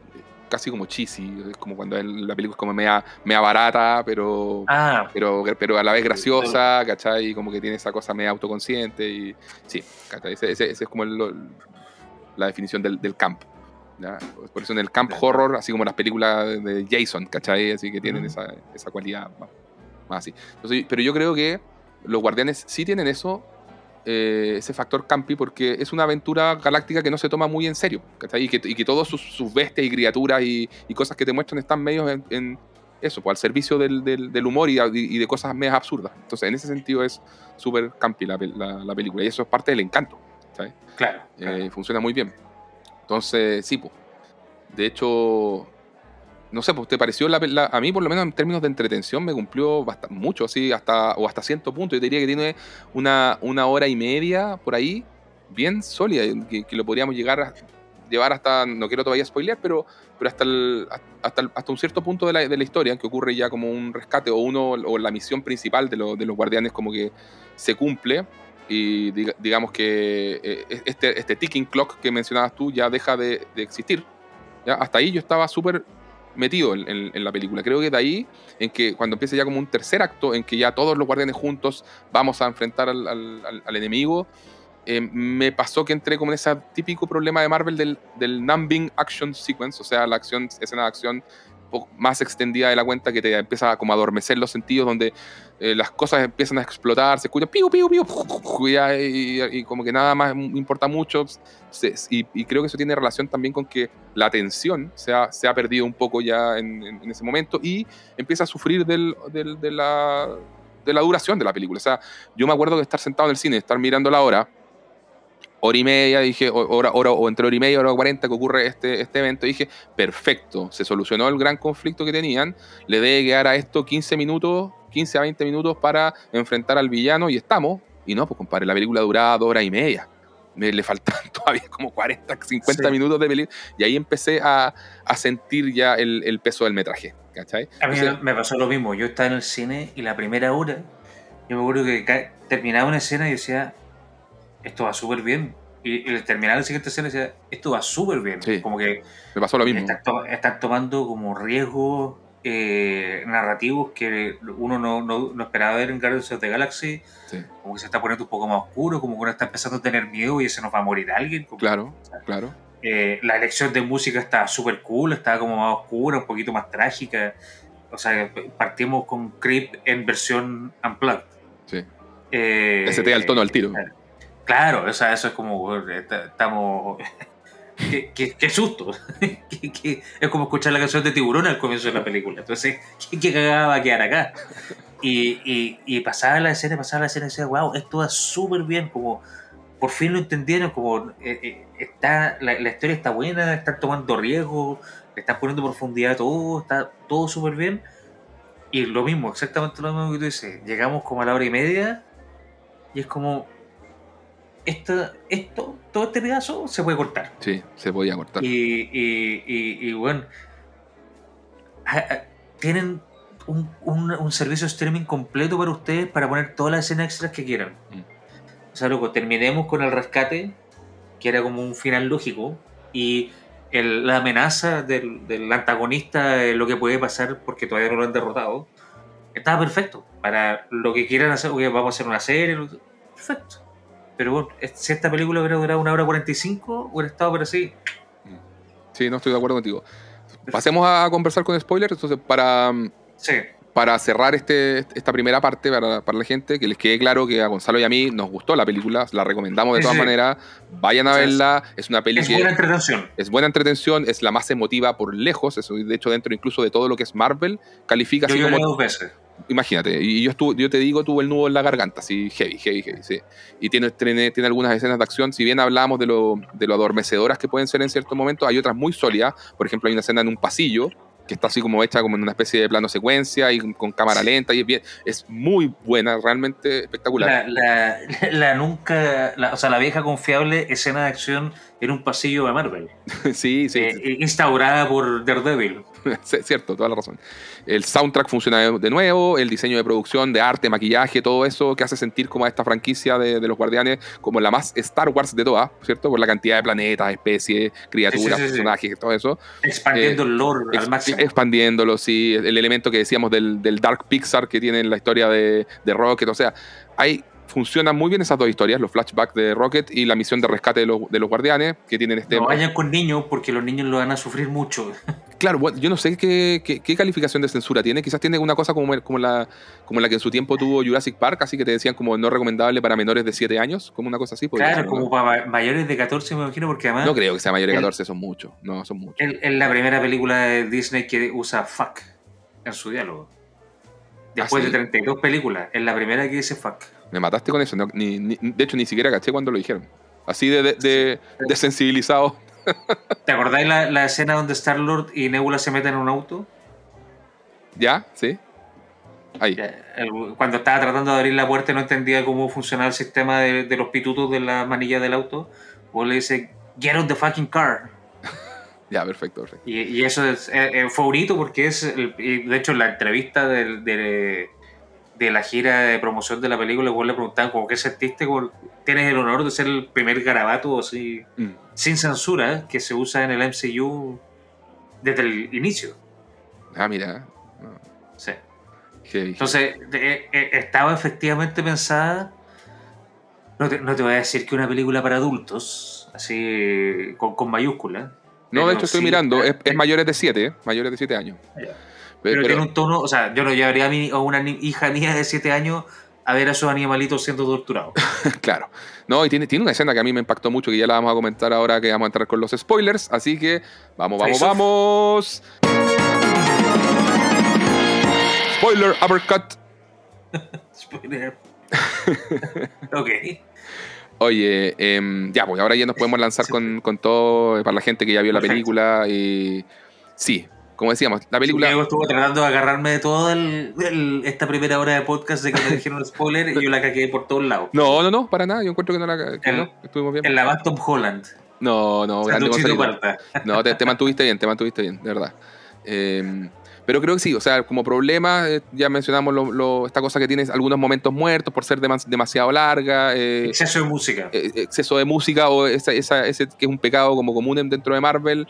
casi como cheesy, es como cuando la película es como mea, mea barata, pero, ah. pero, pero a la vez graciosa, ¿cachai? Y como que tiene esa cosa media autoconsciente y sí, ¿cachai? Ese, es como la definición del, del camp. Por eso en el camp horror, así como las películas de Jason, ¿cachai? Así que tienen esa, esa, cualidad más, así. pero yo creo que los guardianes sí tienen eso, eh, ese factor campi, porque es una aventura galáctica que no se toma muy en serio, ¿cachai? Y que, y que todos sus, bestias y criaturas y, cosas que te muestran están medios en, eso, pues, al servicio del, del, humor y, y, de cosas medias absurdas. Entonces, en ese sentido es súper campi la, la, película y eso es parte del encanto, ¿sabes? Claro. Eh, funciona muy bien. Entonces, sí, pues. De hecho, no sé, pues te pareció la, a mí por lo menos en términos de entretención me cumplió bastante, mucho, así, hasta, o hasta ciento puntos. Yo diría que tiene una, una hora y media por ahí, bien sólida, que, lo podríamos llegar a llevar hasta, no quiero todavía spoilear, pero, pero hasta, hasta, hasta un cierto punto de la, de la historia, que ocurre ya como un rescate o uno o la misión principal de, de los guardianes como que se cumple y digamos que eh, e-, este, este ticking clock que mencionabas tú ya deja de, existir. ¿ya? Hasta ahí yo estaba súper metido en, la película. Creo que de ahí, en que cuando empieza ya como un tercer acto, en que ya todos los guardianes juntos vamos a enfrentar al, al, enemigo, eh, me pasó que entré como en ese típico problema de Marvel del, del numbing action sequence, o sea, la acción, escena de acción más extendida de la cuenta que te empieza como a adormecer los sentidos, donde eh, las cosas empiezan a explotar, se escucha piu, piu, piu, y, como que nada más importa mucho. y, creo que eso tiene relación también con que la atención se ha, se ha perdido un poco ya en, ese momento y empieza a sufrir del, del, de, la, de la duración de la película. O sea, yo me acuerdo de estar sentado en el cine, estar mirando la hora hora y media, dije, hora, hora, o entre hora y media, hora cuarenta que ocurre este, este evento, dije, perfecto, se solucionó el gran conflicto que tenían, le debe quedar a esto 15 minutos, 15 a 20 minutos para enfrentar al villano y estamos, y no, pues compadre, la película duraba dos horas y media. Me, le faltan todavía como 40, 50 minutos de película. Y ahí empecé a, a sentir ya el, el, peso del metraje. ¿cachai? A mí me pasó lo mismo. Yo estaba en el cine y la primera hora, yo me acuerdo que terminaba una escena y decía, esto va súper bien. Y, el terminar la siguiente escena decía, esto va súper bien. como que me pasó lo mismo. Están, tomando como riesgos eh, narrativos que uno no, no, esperaba ver en Guardians of the Galaxy. Como que se está poniendo un poco más oscuro, como que uno está empezando a tener miedo y se nos va a morir alguien. claro, claro. Eh, la elección de música está súper cool, está como más oscura, un poquito más trágica. O sea, partimos con Creep en versión unplugged. Sí. Eh, Ese te da el tono al tiro. Claro, o sea, eso es como, estamos... qué, qué, susto. es como escuchar la canción de Tiburón al comienzo de la película. Entonces, ¿qué, cagada va a quedar acá? Y, y, y, pasaba la escena, pasaba la escena y decía, wow, esto va súper bien, como por fin lo entendieron, como eh, eh, está, la, la, historia está buena, están tomando riesgos, están poniendo profundidad a todo, está todo súper bien. Y lo mismo, exactamente lo mismo que tú dices, llegamos como a la hora y media y es como, esto, esto, todo este pedazo se puede cortar. Sí, se podía cortar. Y, y, bueno, tienen un, un, servicio streaming completo para ustedes para poner todas las escenas extras que quieran. Mm. O sea, luego terminemos con el rescate, que era como un final lógico, y la amenaza del, del antagonista, lo que puede pasar porque todavía no lo han derrotado, estaba perfecto. Para lo que quieran hacer, vamos a hacer una serie, perfecto. Pero bueno, si esta película hubiera durado una hora 45, hubiera estado por así. Sí, no estoy de acuerdo contigo. Pasemos a conversar con spoilers. Entonces, para, para cerrar este, esta primera parte para, para, la gente, que les quede claro que a Gonzalo y a mí nos gustó la película, la recomendamos de todas maneras. Vayan a verla. Es una película. Es buena entretención. Es buena entretención, es la más emotiva por lejos. Eso, de hecho, dentro incluso de todo lo que es Marvel, califica Yo así como. dos veces imagínate, y yo, estuve, yo te digo, tuve el nudo en la garganta, así heavy, heavy, heavy, sí. Y tiene, tiene, tiene algunas escenas de acción, si bien hablamos de lo, de lo adormecedoras que pueden ser en ciertos momentos, hay otras muy sólidas, por ejemplo, hay una escena en un pasillo, que está así como hecha como en una especie de plano secuencia y con cámara lenta y es bien, es muy buena, realmente espectacular. La, la, nunca, o sea, la vieja confiable escena de acción en un pasillo de Marvel. sí, sí. Eh, instaurada por Daredevil. Cierto, toda la razón. El soundtrack funciona de nuevo, el diseño de producción, de arte, maquillaje, todo eso que hace sentir como a esta franquicia de, los Guardianes como la más Star Wars de todas, ¿cierto? Por la cantidad de planetas, especies, criaturas, personajes, todo eso. Expandiendo eh, el lore al máximo. Expandiéndolo, sí. El elemento que decíamos del, Dark Pixar que tiene en la historia de, de Rocket. O sea, hay funcionan muy bien esas dos historias, los flashbacks de Rocket y la misión de rescate de los, de los guardianes que tienen este... No vayan con niños porque los niños lo van a sufrir mucho. Claro, yo no sé qué, qué, calificación de censura tiene. Quizás tiene una cosa como, como, la, como la que en su tiempo tuvo Jurassic Park, así que te decían como no recomendable para menores de 7 años, como una cosa así. Claro, como para mayores de 14 me imagino, porque además... No creo que sea mayores de 14, son muchos. No, son muchos. Es la primera película de Disney que usa fuck en su diálogo. Después ¿Ah, de 32 películas, es la primera que dice fuck. Me mataste con eso. de hecho, ni siquiera caché cuando lo dijeron. Así de, de, de, sensibilizado. ¿Te acordáis la, escena donde Star-Lord y Nebula se meten en un auto? ¿Ya? ¿Sí? Ahí. cuando estaba tratando de abrir la puerta y no entendía cómo funcionaba el sistema de, los pitutos de la manilla del auto, vos le dice, get out the fucking car. Ya, perfecto. Y, eso es, eh, eh, favorito porque es, de hecho, la entrevista del, de, de la gira de promoción de la película, igual le preguntaban como qué sentiste, tienes el honor de ser el primer garabato así, mm. sin censura, ¿eh? que se usa en el MCU desde el inicio. Ah, mira. Sí. Entonces, eh, eh, estaba efectivamente pensada, no te, voy a decir que una película para adultos, así con, con mayúsculas. No, de hecho estoy mirando, es, mayores de 7, mayores de 7 años. Pero, tiene un tono, o sea, yo no llevaría a, mi, a una hija mía de 7 años a ver a esos animalitos siendo torturados. claro. No, y tiene, tiene una escena que a mí me impactó mucho, que ya la vamos a comentar ahora que vamos a entrar con los spoilers. Así que vamos, vamos, vamos. Spoiler uppercut. Spoiler. ok. Oye, em, ya, pues ahora ya nos podemos lanzar con, con, todo para la gente que ya vio la película. Y sí, como decíamos, la película. Diego estuvo tratando de agarrarme de toda esta primera hora de podcast de que me dijeron spoiler y yo la cagué por todos lados. No, no, no, para nada. Yo encuentro que no la que no, estuvimos bien. En la Tom Holland. No, no, grande No, te, mantuviste bien, te mantuviste bien, de verdad. Eh, pero creo que sí, o sea, como problema, eh, ya mencionamos lo, esta cosa que tiene algunos momentos muertos por ser demasiado larga. Eh, exceso de música. Eh, exceso de música o esa, ese que es un pecado como común dentro de Marvel.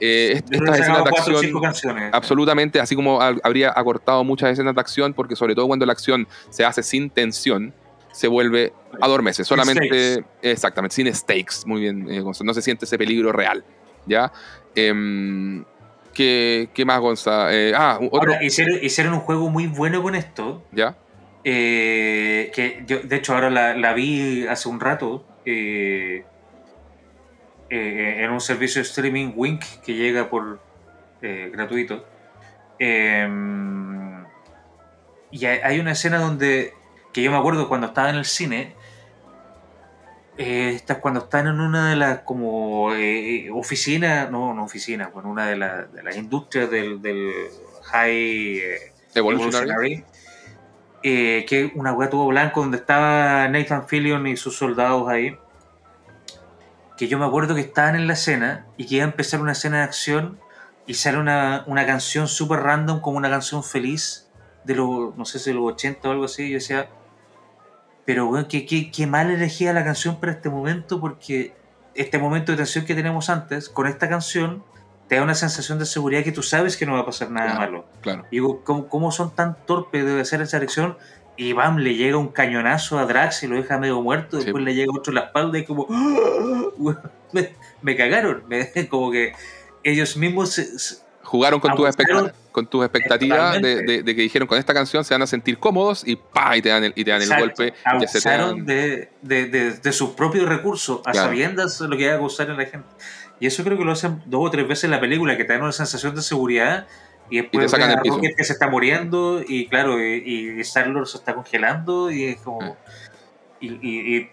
estas escenas de acción. Absolutamente, así como habría acortado muchas escenas de acción, porque sobre todo cuando la acción se hace sin tensión, se vuelve adormece. Solamente, exactamente, sin stakes. Muy bien, no se siente ese peligro real. ¿Ya? Em, ¿Qué, más, Gonza? Eh, ah, otro. hicieron, un juego muy bueno con esto. ¿Ya? Eh, que yo, de hecho, ahora la, vi hace un rato. Eh, en un servicio de streaming Wink que llega por gratuito. Em, y hay una escena donde. Que yo me acuerdo cuando estaba en el cine eh, cuando están en una de las como eh, oficinas, no, no oficinas, bueno, una de, de las industrias del, del High eh, Evolutionary, eh, que es una hueá todo blanco donde estaba Nathan Fillion y sus soldados ahí. Que yo me acuerdo que estaban en la escena y que iba a empezar una escena de acción y sale una, una canción súper random como una canción feliz de los, no sé si de los 80 o algo así. Y yo decía, pero, bueno, qué, qué, qué mal elegida la canción para este momento, porque este momento de tensión que tenemos antes, con esta canción, te da una sensación de seguridad que tú sabes que no va a pasar nada malo. Claro. Y digo, ¿cómo, ¿cómo, son tan torpes de hacer esa elección? Y bam, le llega un cañonazo a Drax y lo deja medio muerto, después le llega otro en la espalda y como, me, me cagaron, me, como que ellos mismos se, jugaron con tus con tus expectativas de, que dijeron con esta canción se van a sentir cómodos y ¡pa! y te dan el, y te dan el golpe. Abusaron de, de, sus propios recursos, a sabiendas lo que iba a gustar en la gente. Y eso creo que lo hacen dos o tres veces en la película, que te dan una sensación de seguridad Y después sacan el piso. que se está muriendo y claro, y, y se está congelando y es como... Ah. Y,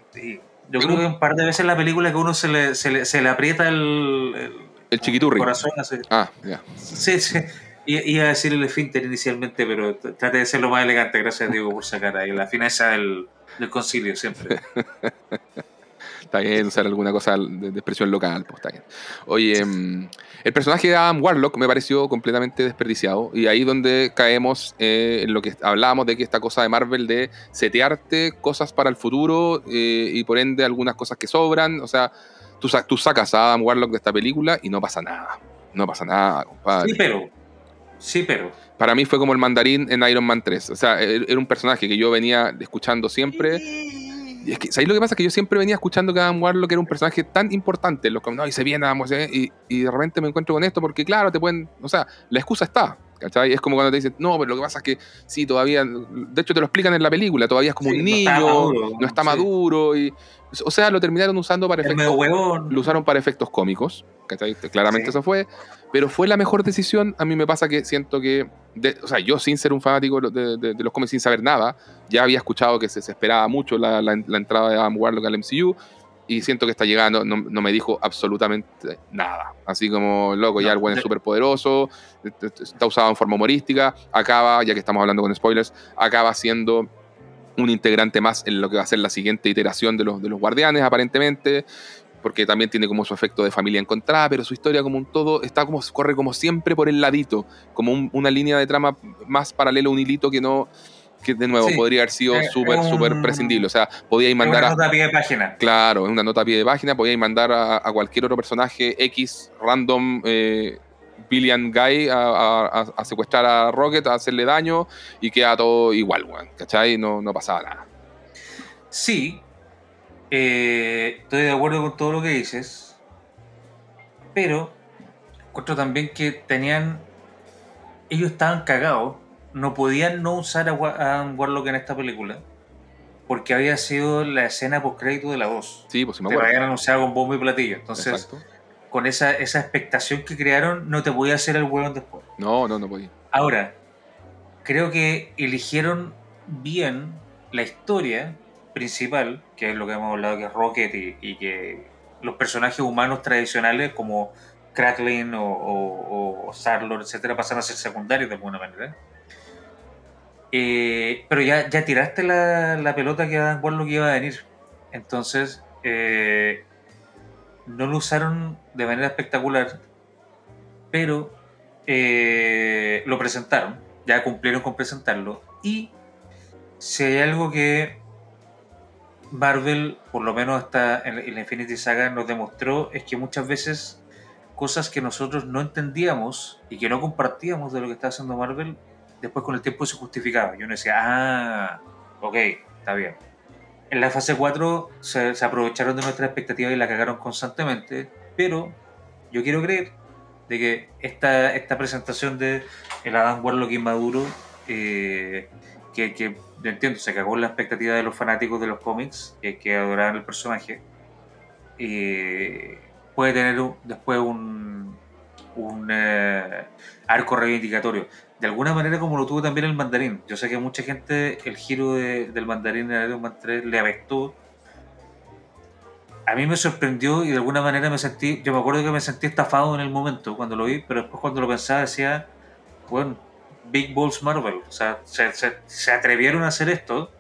yo creo que un par de veces en la película que uno se le, se le, se le aprieta el, el, chiquiturri. corazón. Así. Ah, ya. Sí, sí. Iba a decir el esfínter inicialmente, pero trate de ser lo más elegante. Gracias, Diego, por sacar ahí la fineza del, del concilio siempre. está bien usar alguna cosa de, expresión local, pues está bien. Oye, mm, el personaje de Adam Warlock me pareció completamente desperdiciado y ahí donde caemos eh, en lo que hablábamos de que esta cosa de Marvel de setearte cosas para el futuro eh, y por ende algunas cosas que sobran, o sea, tú, tú sacas a Adam Warlock de esta película y no pasa nada, no pasa nada, compadre. Sí, pero... Sí, pero para mí fue como el mandarín en Iron Man 3. O sea, er, era un personaje que yo venía escuchando siempre y es que, ¿sabéis lo que pasa? Que yo siempre venía escuchando que Adam Warlock era un personaje tan importante. Los no, y se viene Adam y, y de repente me encuentro con esto porque, claro, te pueden. O sea, la excusa está. ¿Cachai? Es como cuando te dicen, no, pero lo que pasa es que sí, todavía. De hecho, te lo explican en la película. Todavía es como un niño, no está maduro. y, o sea, lo terminaron usando para efectos. Lo usaron para efectos cómicos. ¿cachai? Claramente eso fue. Pero fue la mejor decisión. A mí me pasa que siento que. o sea, yo sin ser un fanático de, los cómics, sin saber nada, ya había escuchado que se, esperaba mucho la, la, entrada de Adam Warlock al MCU. Y siento que está llegando, no, no me dijo absolutamente nada. Así como, loco, ya el buen es súper poderoso, está usado en forma humorística, acaba, ya que estamos hablando con spoilers, acaba siendo un integrante más en lo que va a ser la siguiente iteración de los, de los guardianes, aparentemente, porque también tiene como su efecto de familia encontrada, pero su historia como un todo está como, corre como siempre por el ladito, como una línea de trama más paralela, un hilito que no, que de nuevo podría haber sido súper, súper prescindible. O sea, podíais mandar. Una nota a pie de página. Claro, es una nota a pie de página. Podíais mandar a, cualquier otro personaje X, random, eh, Billion Guy a, secuestrar a Rocket, a hacerle daño y queda todo igual, weón. ¿Cachai? No, no pasaba nada. Sí, eh, estoy de acuerdo con todo lo que dices, pero encuentro también que tenían. Ellos estaban cagados, no podían no usar a, Warlock en esta película porque había sido la escena post crédito de la 2. Sí, pues si me acuerdo. Te habían anunciado con bombo y platillo. Entonces, con esa, esa expectación que crearon, no te podía hacer el hueón después. No, no, no podía. Ahora, creo que eligieron bien la historia principal, que es lo que hemos hablado, que es Rocket, y, que los personajes humanos tradicionales como Crackling o, o, o Sarlor, etcétera, pasan a ser secundarios de alguna manera. Eh, pero ya, ya tiraste la, la pelota que Adam lo que iba a venir. Entonces, eh, no lo usaron de manera espectacular, pero eh, lo presentaron, ya cumplieron con presentarlo. Y si hay algo que Marvel, por lo menos hasta en la Infinity Saga, nos demostró, es que muchas veces cosas que nosotros no entendíamos y que no compartíamos de lo que está haciendo Marvel, después con el tiempo se justificaba. Y uno decía, ah, ok, está bien en la fase 4 se, aprovecharon de nuestra expectativa y la cagaron constantemente, pero yo quiero creer de que esta, esta presentación de el Adam Warlock inmaduro, eh, que, que yo entiendo, se cagó en la expectativa de los fanáticos de los cómics, que, que adoraban el personaje, eh, puede tener después un, un eh, arco reivindicatorio de alguna manera como lo tuvo también el mandarín. Yo sé que a mucha gente el giro del mandarín en Iron Man 3 le afectó. A mí me sorprendió y de alguna manera me sentí, yo me acuerdo que me sentí estafado en el momento cuando lo vi, pero después cuando lo pensaba decía, bueno, Big Balls Marvel, o sea, se, atrevieron a hacer esto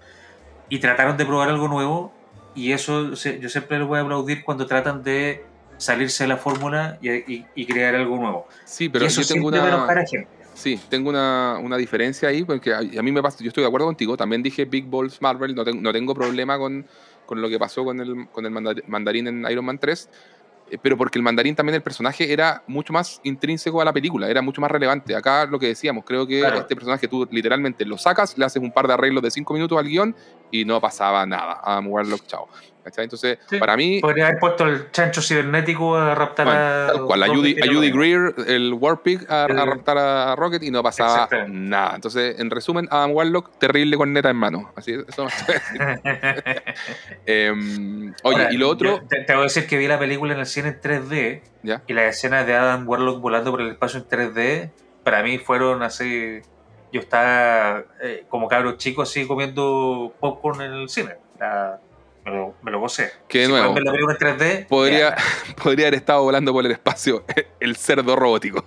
y trataron de probar algo nuevo y eso yo siempre les voy a aplaudir cuando tratan de salirse de la fórmula y, crear algo nuevo. Sí, pero eso yo tengo una... Sí, tengo una, una, diferencia ahí, porque a, mí me pasa, yo estoy de acuerdo contigo, también dije Big Balls Marvel, no, no tengo problema con, con, lo que pasó con el, con el mandarín en Iron Man 3, eh, pero porque el mandarín también el personaje era mucho más intrínseco a la película, era mucho más relevante. Acá lo que decíamos, creo que este personaje tú literalmente lo sacas, le haces un par de arreglos de cinco minutos al guion y no pasaba nada. A Warlock, chao. Entonces, para mí. Podría haber puesto el chancho cibernético a raptar a. Tal cual, a Judy, Greer, el Warpig, a, a, raptar a Rocket y no pasaba nada. Entonces, en resumen, Adam Warlock, terrible con neta en mano. Así eso eh, Oye, y lo otro. Te, voy a decir que vi la película en el cine en 3D. ¿Ya? Y las escenas de Adam Warlock volando por el espacio en 3D para mí fueron así. Yo estaba eh, como cabro chico así comiendo popcorn en el cine. me, lo, me lo gocé. Que nuevo. la 3D, podría, podría haber estado volando por el espacio el cerdo robótico.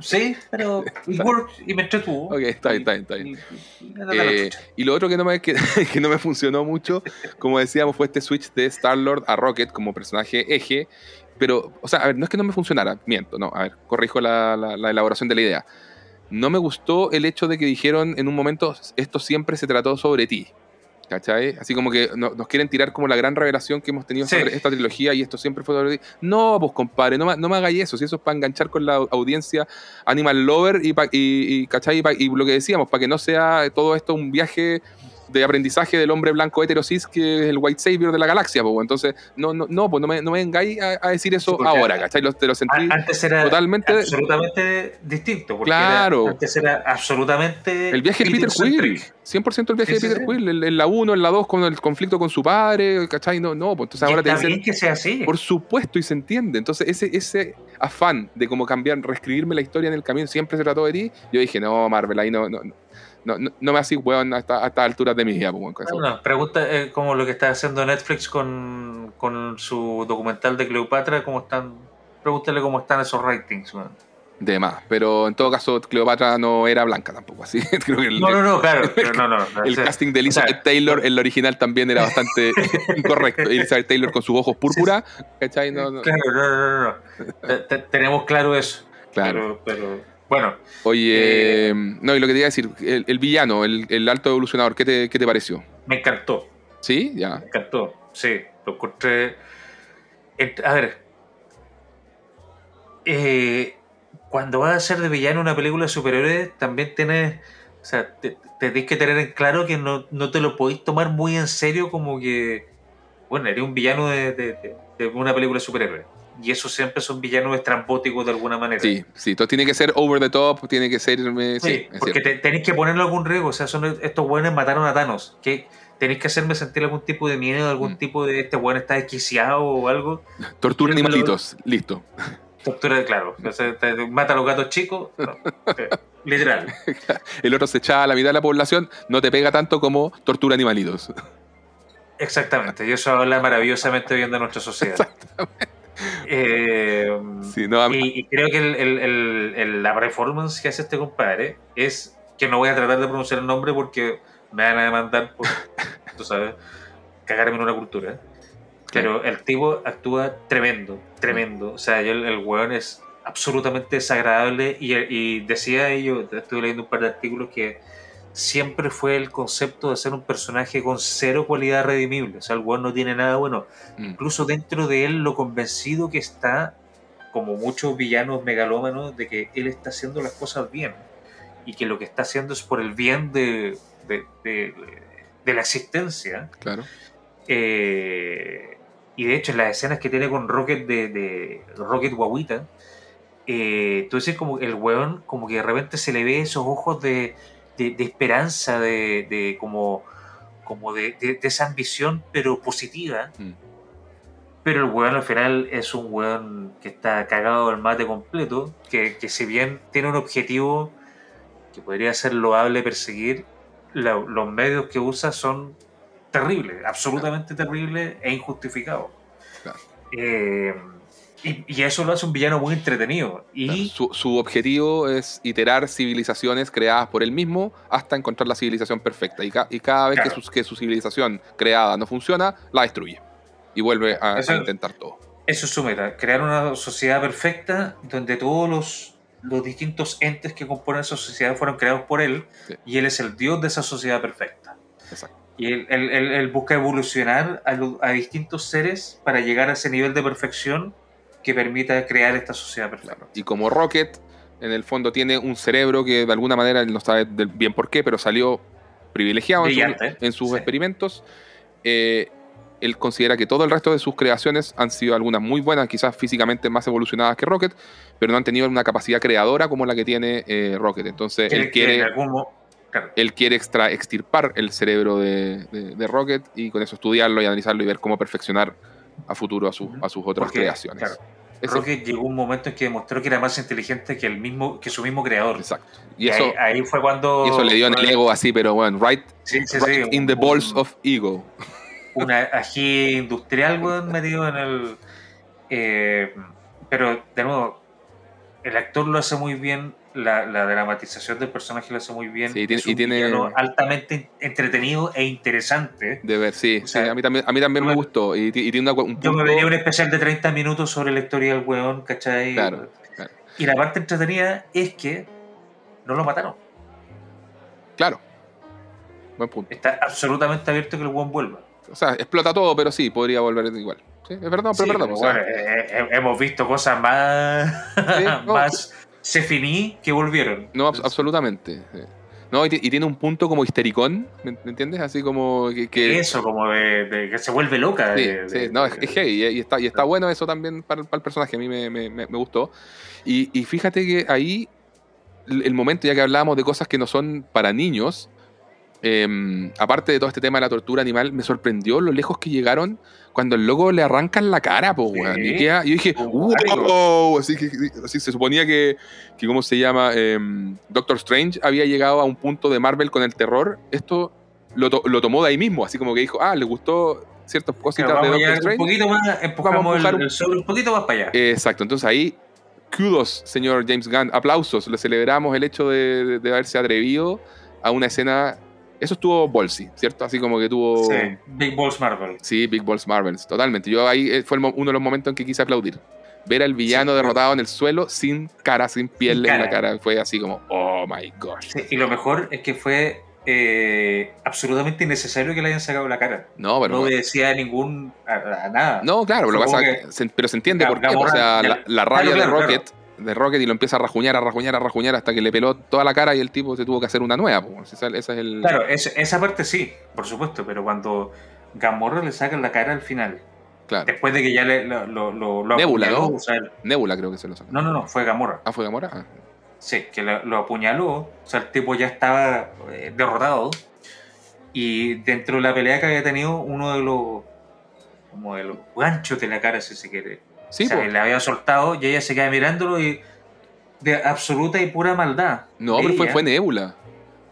Sí, pero y me entretuvo. Ok, está bien, está bien, está bien. Eh, y, lo otro que no, me, que, no me funcionó mucho, como decíamos, fue este switch de Star-Lord a Rocket como personaje eje. Pero, o sea, a ver, no es que no me funcionara, miento, no, a ver, corrijo la, la elaboración de la idea. No me gustó el hecho de que dijeron en un momento, esto siempre se trató sobre ti. ¿Cachai? Así como que nos quieren tirar como la gran revelación que hemos tenido sobre esta trilogía y esto siempre fue sobre... No, pues compadre, no, no me hagáis eso, si eso es para enganchar con la audiencia Animal Lover y, y, ¿cachai? y lo que decíamos, para que no sea todo esto un viaje de aprendizaje del hombre blanco heterosis que es el white savior de la galaxia, pues, entonces no, no, no, pues no me, no me vengáis a, decir eso ahora, ¿cachai? te lo sentí antes era totalmente absolutamente distinto, porque claro. antes era absolutamente el viaje de Peter Quill, 100% el viaje de Peter Quill, en la 1, en la 2 con el conflicto con su padre, ¿cachai? No, no, pues entonces ahora te dicen que sea así. Por supuesto y se entiende, entonces ese, ese afán de como cambiar, reescribirme la historia en el camino siempre se trató de ti, yo dije, no, Marvel, ahí no, no no, no, me hace weón a estas alturas de mi vida. Pues, no, pregunta eh, como lo que está haciendo Netflix con, con, su documental de Cleopatra, cómo están, pregúntale cómo están esos ratings, De más, pero en todo caso Cleopatra no era blanca tampoco, así. no, no, no, claro, no, no, el casting de Elizabeth Taylor en el original también era bastante incorrecto. Elizabeth Taylor con sus ojos púrpura, ¿cachai? No, no. Claro, no, no, no. Tenemos claro eso. Claro. pero bueno. Oye, eh, no, y lo que te iba a decir, el, villano, el, alto evolucionador, ¿qué te, ¿qué te, pareció? Me encantó. ¿Sí? Ya. Me encantó, sí. Lo encontré. A ver. Eh, cuando vas a ser de villano una película de superhéroes, también tienes. O sea, te, tienes que tener en claro que no, te lo podéis tomar muy en serio como que. Bueno, eres un villano de, de una película de superhéroes y eso siempre son villanos estrambóticos de alguna manera. Sí, sí, todo tiene que ser over the top, tiene que ser... Eh, sí, porque tenéis que ponerle algún riesgo, o sea, son estos buenos mataron a Thanos, que tenéis que hacerme sentir algún tipo de miedo, algún mm. tipo de este bueno está desquiciado o algo. Tortura animalitos, listo. Tortura, claro, mata a los gatos chicos, eh, literal. El otro se echa a la mitad de la población, no te pega tanto como tortura animalitos. Exactamente, y eso habla maravillosamente bien de nuestra sociedad. Exactamente. Eh, y, creo que la performance que hace este compadre es que no voy a tratar de pronunciar el nombre porque me van a demandar por, tú sabes, cagarme en una cultura. Pero el tipo actúa tremendo, tremendo. O sea, el, el weón es absolutamente desagradable y, y decía yo, estuve leyendo un par de artículos que siempre fue el concepto de ser un personaje con cero cualidad redimible. O sea, el weón no tiene nada bueno. Mm. Incluso dentro de él, lo convencido que está, como muchos villanos megalómanos, de que él está haciendo las cosas bien. Y que lo que está haciendo es por el bien de, de, la existencia. Claro. Eh, y de hecho, en las escenas que tiene con Rocket de, Rocket Guaguita, eh, tú dices como el weón, como que de repente se le ve esos ojos de de, esperanza, de, de, como, como de, esa ambición, pero positiva. Mm. Pero el weón al final es un weón que está cagado al mate completo, que, que si bien tiene un objetivo que podría ser loable perseguir, los medios que usa son terribles, absolutamente terribles e injustificados. Eh, y, eso lo hace un villano muy entretenido. Y su, objetivo es iterar civilizaciones creadas por él mismo hasta encontrar la civilización perfecta. Y, y cada vez que, su, que, su, civilización creada no funciona, la destruye. Y vuelve a, intentar todo. Eso es su meta, crear una sociedad perfecta donde todos los, los distintos entes que componen esa sociedad fueron creados por él y él es el dios de esa sociedad perfecta. Exacto. Y él, él, él, busca evolucionar a, a distintos seres para llegar a ese nivel de perfección que permita crear esta sociedad perfecta. Y como Rocket, en el fondo tiene un cerebro que de alguna manera él no sabe bien por qué, pero salió privilegiado en, sus experimentos. Eh, él considera que todo el resto de sus creaciones han sido algunas muy buenas, quizás físicamente más evolucionadas que Rocket, pero no han tenido una capacidad creadora como la que tiene eh, Rocket. Entonces él quiere, él quiere extra, extirpar el cerebro de, Rocket y con eso estudiarlo y analizarlo y ver cómo perfeccionar a futuro a, a sus otras creaciones. Rocket llegó un momento en que demostró que era más inteligente que el mismo que su mismo creador. Exacto. Y, eso, ahí, fue cuando. Y eso le dio en el ego así, pero bueno, right, in the balls of ego. Una ají industrial, weón, metido en el. Eh, pero, de nuevo, el actor lo hace muy bien la, dramatización del personaje lo hace muy bien. y tiene, altamente entretenido e interesante. De ver, sí. a mí también, a mí también me gustó. Y, tiene un Yo me veía un especial de 30 minutos sobre la historia del weón, ¿cachai? Claro, Y la parte entretenida es que no lo mataron. Claro. Buen punto. Está absolutamente abierto que el weón vuelva. O sea, explota todo, pero sí, podría volver igual. Sí, es verdad, pero es verdad. Eh, eh, hemos visto cosas más, más se finí que volvieron. No, absolutamente. No, y, tiene un punto como histericón, ¿me, entiendes? Así como que... eso, como de, que se vuelve loca. Sí, sí. no, es, es y, está, y está bueno eso también para, el personaje, a mí me, me, me gustó. Y, y, fíjate que ahí, el momento, ya que hablábamos de cosas que no son para niños, Em, aparte de todo este tema de la tortura animal, me sorprendió lo lejos que llegaron cuando el loco le arrancan la cara, po, weón. Y yo dije, wow, así que así se suponía que, que ¿cómo se llama? Em, Doctor Strange había llegado a un punto de Marvel con el terror. Esto lo, lo tomó de ahí mismo, así como que dijo, ah, le gustó ciertas cositas de Doctor Strange. Un poquito más, empujamos el, el un poquito más para allá. Exacto, entonces ahí kudos, señor James Gunn, aplausos, le celebramos el hecho de, de, haberse atrevido a una escena eso estuvo Bolsy, ¿cierto? Así como que tuvo. Sí, Big Balls Marvel. Sí, Big Balls Marvel, totalmente. Yo ahí eh, fue uno de los momentos en que quise aplaudir. Ver al villano derrotado en el suelo sin cara, sin piel en la cara. Fue así como, oh my gosh. Sí, y lo mejor es que fue eh, absolutamente innecesario que le hayan sacado la cara. No, pero. No decía ningún. A, nada. No, claro, pero, se, entiende por qué. o sea, la, rabia de Rocket de Rocket y lo empieza a rajuñar, a rajuñar, a rajuñar hasta que le peló toda la cara y el tipo se tuvo que hacer una nueva. Esa, es el... Claro, esa parte sí, por supuesto, pero cuando Gamorra le saca la cara al final, claro. después de que ya le, lo, lo, Nebula, ¿no? Nebula creo que se lo sacó. No, no, no, fue Gamorra. Ah, fue Gamorra. Ah. Sí, que lo, apuñaló, o sea, el tipo ya estaba eh, derrotado y dentro de la pelea que había tenido uno de los como de los ganchos de la cara, si se quiere Sí, le había soltado y ella se queda mirándolo y de absoluta y pura maldad. No, pero fue, fue Nebula.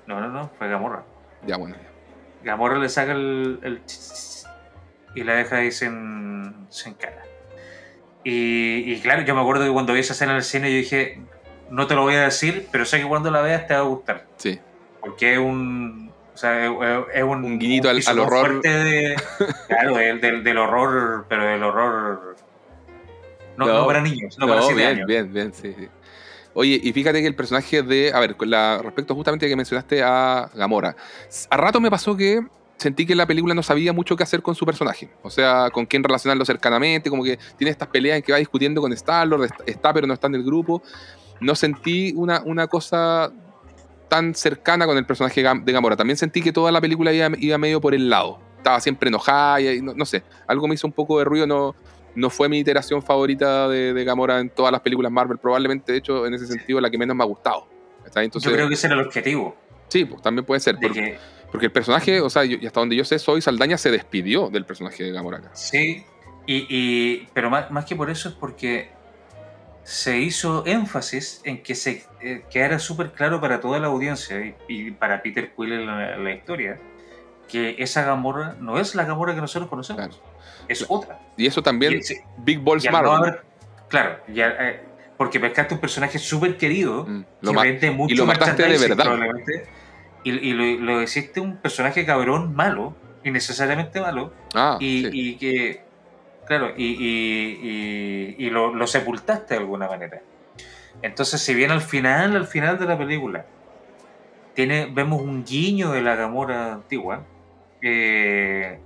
No, no, no, fue Gamorra. Ya, bueno. Gamorra le saca el, y la deja ahí sin, sin cara. Y, claro, yo me acuerdo que cuando vi esa escena en el cine yo dije, no te lo voy a decir, pero sé que cuando la veas te va a gustar. Sí. Porque es un... O sea, es un, un guiñito al, horror. De, claro, del, del horror, pero del horror no, para niños, no, para bien, años. Bien, bien, sí, Oye, y fíjate que el personaje de. A ver, la, respecto justamente a que mencionaste a Gamora. A rato me pasó que sentí que la película no sabía mucho qué hacer con su personaje. O sea, con quién relacionarlo cercanamente. Como que tiene estas peleas en que va discutiendo con Star-Lord, está pero no está en el grupo. No sentí una, una cosa tan cercana con el personaje de Gamora. También sentí que toda la película iba, iba medio por el lado. Estaba siempre enojada y no, no sé. Algo me hizo un poco de ruido. No, no fue mi iteración favorita de, Gamora en todas las películas Marvel. Probablemente, de hecho, en ese sentido, la que menos me ha gustado. Entonces, Yo creo que ese era el objetivo. Sí, pues también puede ser. Porque, porque, el personaje, o sea, y hasta donde yo sé, Soy Saldaña se despidió del personaje de Gamora Sí, y, pero más, más, que por eso es porque se hizo énfasis en que se eh, quedara súper claro para toda la audiencia y, para Peter Quill en la, historia que esa Gamora no es la Gamora que nosotros conocemos es otra. Y eso también, Big Balls Marvel. claro, ya, eh, porque pescaste un personaje súper querido mm, lo que vende mucho y lo mataste de verdad. Y, lo, lo hiciste un personaje cabrón malo, innecesariamente malo, ah, y, que, claro, y, y lo, lo, sepultaste de alguna manera. Entonces, si bien al final, al final de la película, tiene, vemos un guiño de la Gamora antigua, eh,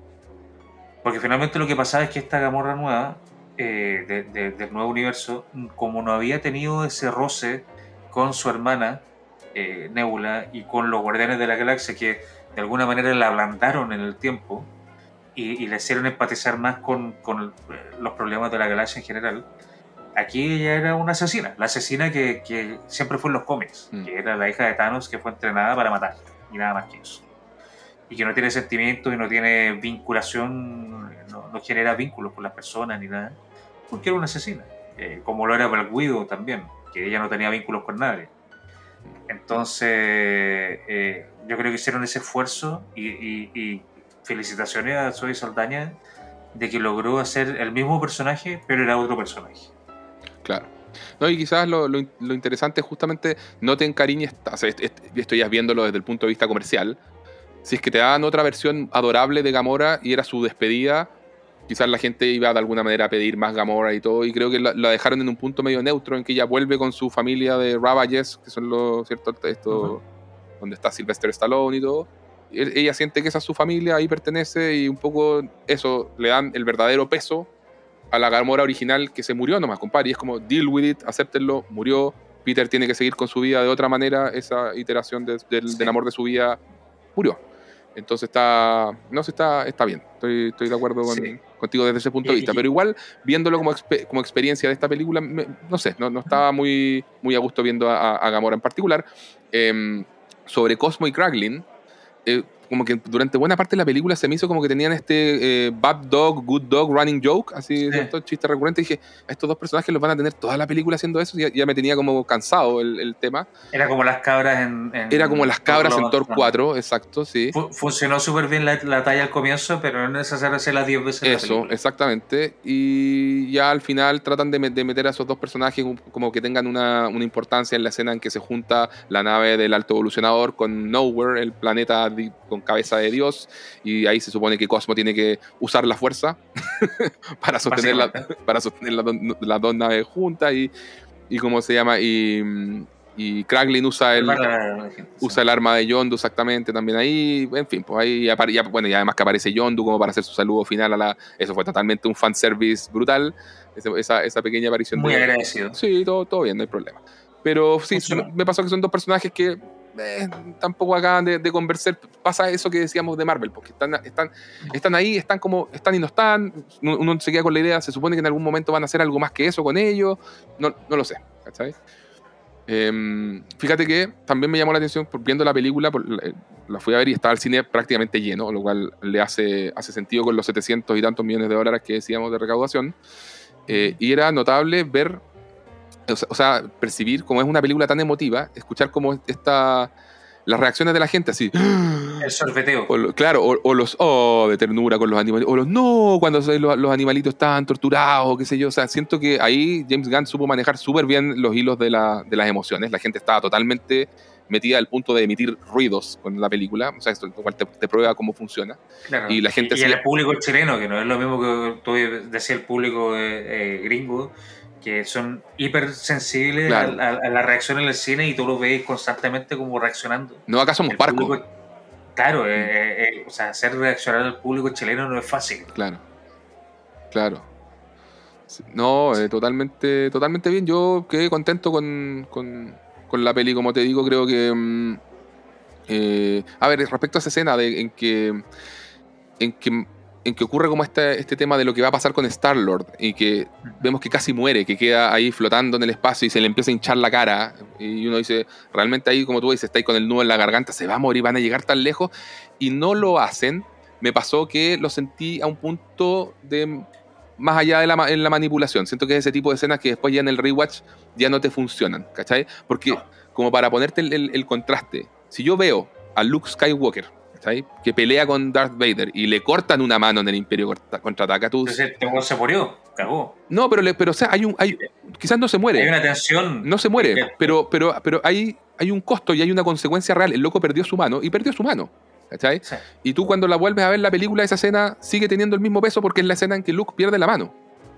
porque finalmente lo que pasaba es que esta Gamorra nueva, eh, del nuevo universo, como no había tenido ese roce con su hermana eh, Nebula y con los Guardianes de la Galaxia, que de alguna manera la ablandaron en el tiempo y, le hicieron empatizar más con, los problemas de la galaxia en general, aquí ella era una asesina, la asesina que, siempre fue en los cómics, mm. que era la hija de Thanos que fue entrenada para matar, y nada más que eso y que no tiene sentimientos y no tiene vinculación, no, genera vínculos con las personas ni nada, porque era una asesina. eh, como lo era Black Widow también, que ella no tenía vínculos con nadie. Entonces, eh, yo creo que hicieron ese esfuerzo y, felicitaciones a Zoe Saldaña de que logró hacer el mismo personaje, pero era otro personaje. Claro. No, y quizás lo, interesante es justamente no te encariñes, o sea, viéndolo desde el punto de vista comercial, si es que te dan otra versión adorable de Gamora y era su despedida, quizás la gente iba de alguna manera a pedir más Gamora y todo, y creo que la, dejaron en un punto medio neutro en que ella vuelve con su familia de Ravages, que son los, ¿cierto? Esto, donde está Sylvester Stallone y todo. Ella siente que esa es su familia, ahí pertenece, y un poco eso le dan el verdadero peso a la Gamora original que se murió nomás, compadre. Y es como, deal with it, acéptenlo, murió. Peter tiene que seguir con su vida de otra manera. Esa iteración del amor de su vida murió. Entonces está, no sé, está, está bien. Estoy, estoy de acuerdo contigo desde ese punto de vista. Pero igual, viéndolo como, como experiencia de esta película, no sé, no, no, estaba muy, muy a gusto viendo a, Gamora en particular. Em, sobre Cosmo y Kraglin, eh, como que durante buena parte de la película se me hizo como que tenían este eh, bad dog, good dog, running joke, así, sí. chiste recurrente. dije, estos dos personajes los van a tener toda la película haciendo eso. Ya, ya me tenía como cansado el, tema. Era como las cabras en. Era como las cabras en Thor 4, exacto, sí. funcionó súper bien la, talla al comienzo, pero no es necesario hacerla 10 veces. Eso, exactamente. Y ya al final tratan de, meter a esos dos personajes como que tengan una, una, importancia en la escena en que se junta la nave del alto evolucionador con Nowhere, el planeta con cabeza de Dios, y ahí se supone que Cosmo tiene que usar la fuerza para sostener, la, para sostener las dos naves juntas y, y cómo se llama, y, y Kraglin usa el, usa el arma de Yondu exactamente también ahí, en fin, pues ahí ya, bueno, y además que aparece Yondu como para hacer su saludo final a la, eso fue totalmente un fanservice brutal, esa, esa pequeña aparición. Muy agradecido. Sí, todo, todo bien, no hay problema. Pero sí, me pasó que son dos personajes que eh, tampoco acaban de, conversar. Pasa eso que decíamos de Marvel, porque están, están, están ahí, están como, están y no están. Uno se queda con la idea, se supone que en algún momento van a hacer algo más que eso con ellos. No, no lo sé, ¿cachai? Em, fíjate que también me llamó la atención por, viendo la película, eh, la fui a ver y estaba el cine prácticamente lleno, lo cual le hace, hace sentido con los 700 y tantos millones de dólares que decíamos de recaudación. Eh, y era notable ver o sea, percibir como es una película tan emotiva, escuchar cómo está las reacciones de la gente así. El sorfeteo. claro, o, los oh de ternura con los animalitos, o los no cuando los, los, animalitos están torturados, qué sé yo. O sea, siento que ahí James Gunn supo manejar súper bien los hilos de, la, de, las emociones. La gente estaba totalmente metida al punto de emitir ruidos con la película. O sea, esto igual te, prueba cómo funciona. Y la gente. Y, el público chileno, que no es lo mismo que tú decías el público eh, gringo que son hipersensibles a, la reacción en el cine y tú lo ves constantemente como reaccionando. No, acá somos parcos. Claro, mm. eh, eh, eh, o sea, hacer reaccionar al público chileno no es fácil. Claro, claro. No, totalmente, totalmente bien. Yo quedé contento con, la peli, como te digo, creo que... Mm, a ver, respecto a esa escena de, en que en que en que ocurre como este, este tema de lo que va a pasar con Star-Lord y que vemos que casi muere, que queda ahí flotando en el espacio y se le empieza a hinchar la cara y uno dice, realmente ahí como tú dices, está ahí con el nudo en la garganta, se va a morir, van a llegar tan lejos y no lo hacen. Me pasó que lo sentí a un punto de más allá de la, en la manipulación. Siento que es ese tipo de escenas que después ya en el rewatch ya no te funcionan, ¿cachai? Porque como para ponerte el, el contraste, si yo veo a Luke Skywalker que pelea con Darth Vader y le cortan una mano en el Imperio contraataca. Tú... Entonces, este se murió, cagó. No, pero, pero o sea, hay un, hay, quizás no se muere. Hay una tensión. No se muere, pero, pero, pero hay, hay un costo y hay una consecuencia real. El loco perdió su mano y perdió su mano. ¿Cachai? Y tú cuando la vuelves a ver la película, esa escena sigue teniendo el mismo peso porque es la escena en que Luke pierde la mano.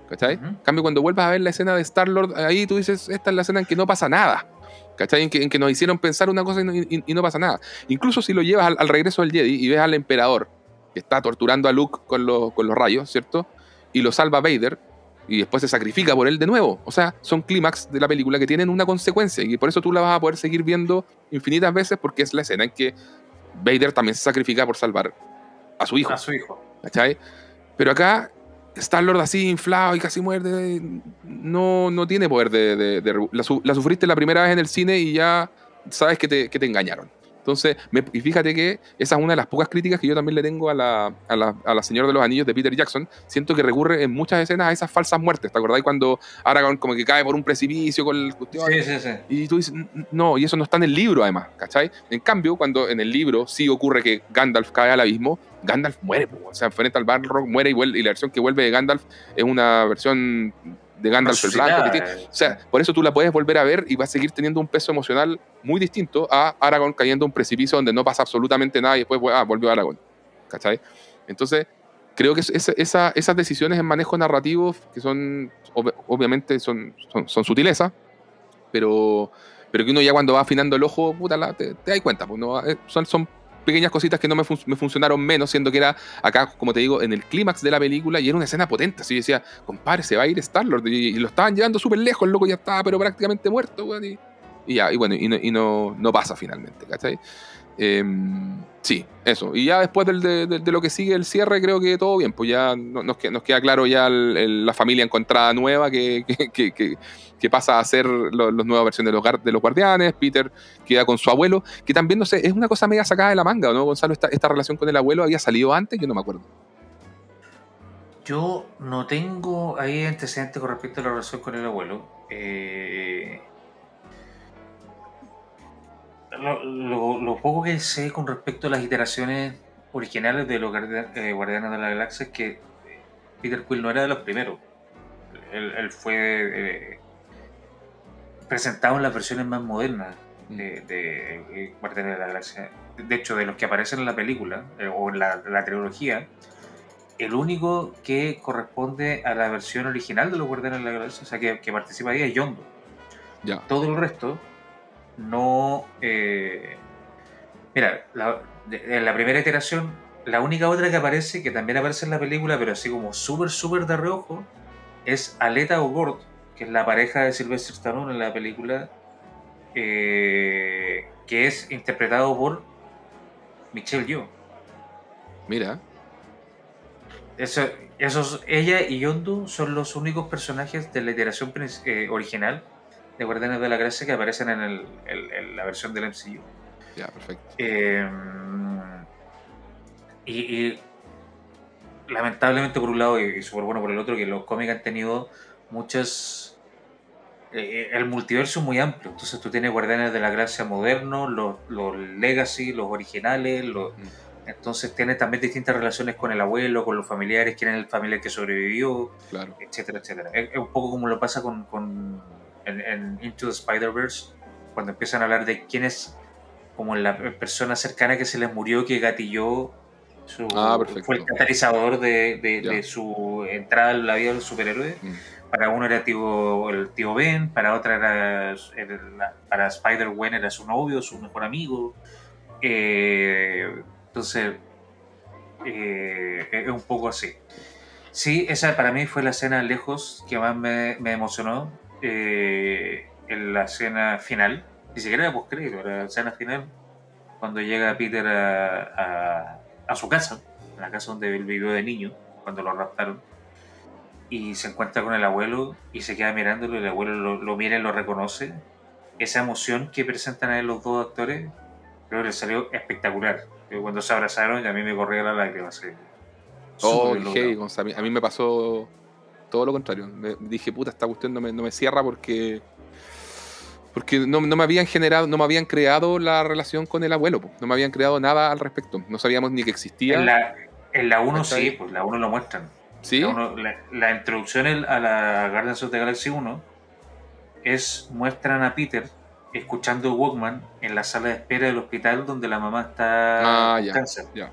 ¿Cachai? En cambio, cuando vuelvas a ver la escena de Star-Lord, ahí tú dices, esta es la escena en que no pasa nada. ¿Cachai? En que, nos hicieron pensar una cosa y no, pasa nada. Incluso si lo llevas al, regreso del Jedi y ves al emperador que está torturando a Luke con, los rayos, ¿cierto? Y lo salva Vader y después se sacrifica por él de nuevo. O sea, son clímax de la película que tienen una consecuencia y por eso tú la vas a poder seguir viendo infinitas veces porque es la escena en que Vader también se sacrifica por salvar a su hijo. A su hijo. ¿Cachai? Pero acá Star-Lord así inflado y casi muerde, no, no tiene poder de... la, sufriste la primera vez en el cine y ya sabes que te, engañaron. Entonces, y fíjate que esa es una de las pocas críticas que yo también le tengo a la, a la, a la Señora de los Anillos de Peter Jackson. Siento que recurre en muchas escenas a esas falsas muertes. ¿Te acordáis cuando Aragorn como que cae por un precipicio con el cuestión? Sí, sí, sí. Y tú dices, no, y eso no está en el libro además, ¿cachai? En cambio, cuando en el libro sí ocurre que Gandalf cae al abismo, Gandalf muere, o sea, enfrenta al Balrog, muere y, vuelve, y la versión que vuelve de Gandalf es una versión de Gandalf el Blanco. O sea, por eso tú la puedes volver a ver y va a seguir teniendo un peso emocional muy distinto a Aragorn cayendo en un precipicio donde no pasa absolutamente nada y después ah, volvió Aragorn. ¿Cachai? Entonces, creo que esas decisiones en manejo narrativo, que son, obviamente, son, son, sutilezas, pero, pero que uno ya cuando va afinando el ojo, puta, te, te das cuenta, pues no, eh, son, son pequeñas cositas que no me, funcionaron menos, siendo que era acá, como te digo, en el clímax de la película y era una escena potente. Así decía, compadre, se va a ir Star-Lord. Y, lo estaban llevando súper lejos, el loco ya estaba, pero prácticamente muerto, y, ya, y bueno, y no, y no, no pasa finalmente, ¿cachai? Em, sí, eso. Y ya después de, lo que sigue el cierre, creo que todo bien. Pues ya nos, queda claro ya la familia encontrada nueva que, pasa a ser las nuevas versiones de los, de los guardianes. Peter queda con su abuelo, que también, no sé, es una cosa mega sacada de la manga, ¿no, Gonzalo? Esta, esta relación con el abuelo había salido antes, yo no me acuerdo. Yo no tengo ahí antecedentes con respecto a la relación con el abuelo. Eh, lo, poco que sé con respecto a las iteraciones originales de los eh, Guardianes de la Galaxia es que Peter Quill no era de los primeros. Él, fue eh, presentado en las versiones más modernas de, de, Guardianes de la Galaxia. De hecho, de los que aparecen en la película eh, o en la, trilogía, el único que corresponde a la versión original de los Guardianes de la Galaxia, o sea, que, que participa ahí es Yondo. Ya. Todo el resto no... Eh, mira, en la primera iteración, la única otra que aparece, que también aparece en la película, pero así como súper, súper de reojo, es Aleta O'Gord, que es la pareja de Sylvester Stallone en la película, eh, que es interpretado por Michelle Yeoh. Mira. Eso, esos, ella y Yondu son los únicos personajes de la iteración eh, original de Guardianes de la Gracia que aparecen en, el, la versión del MCU. Ya, perfecto. Em, y, lamentablemente por un lado y, súper bueno por el otro, que los cómics han tenido muchas... Eh, el multiverso es muy amplio, entonces tú tienes Guardianes de la Gracia modernos, los, los Legacy, los originales, los... Mm. Entonces tienes también distintas relaciones con el abuelo, con los familiares, quién es el familiar que sobrevivió, claro. etcétera, etcétera. Es, un poco como lo pasa con en, Into the Spider-Verse, cuando empiezan a hablar de quién es como la persona cercana que se les murió, que gatilló su, ah, fue el catalizador de, su entrada en la vida del superhéroe. Mm. Para uno era el tío Ben, para otra era, para Spider-Gwen era su novio, su mejor amigo. Eh, entonces, eh, es un poco así. Sí, esa para mí fue la escena lejos que más me, me emocionó. Eh, en la escena final, ni siquiera era post-crédito, era la escena final, cuando llega Peter a, a, su casa, en la casa donde él vivió de niño, cuando lo raptaron, y se encuentra con el abuelo y se queda mirándolo, y el abuelo lo, lo mira y lo reconoce. Esa emoción que presentan a los dos actores, creo que le salió espectacular. Cuando se abrazaron, y a mí me corría la lágrima. Oh, a mí me pasó todo lo contrario. Me dije, puta, esta cuestión no me, no me cierra porque. Porque no, no, me habían generado, no me habían creado la relación con el abuelo, no me habían creado nada al respecto. No sabíamos ni que existía. En la 1 sí, pues la 1 lo muestran. ¿Sí? La, introducción a la Guardians of the Galaxy 1 es muestran a Peter escuchando Walkman en la sala de espera del hospital donde la mamá está ah, ya, cáncer. Ya.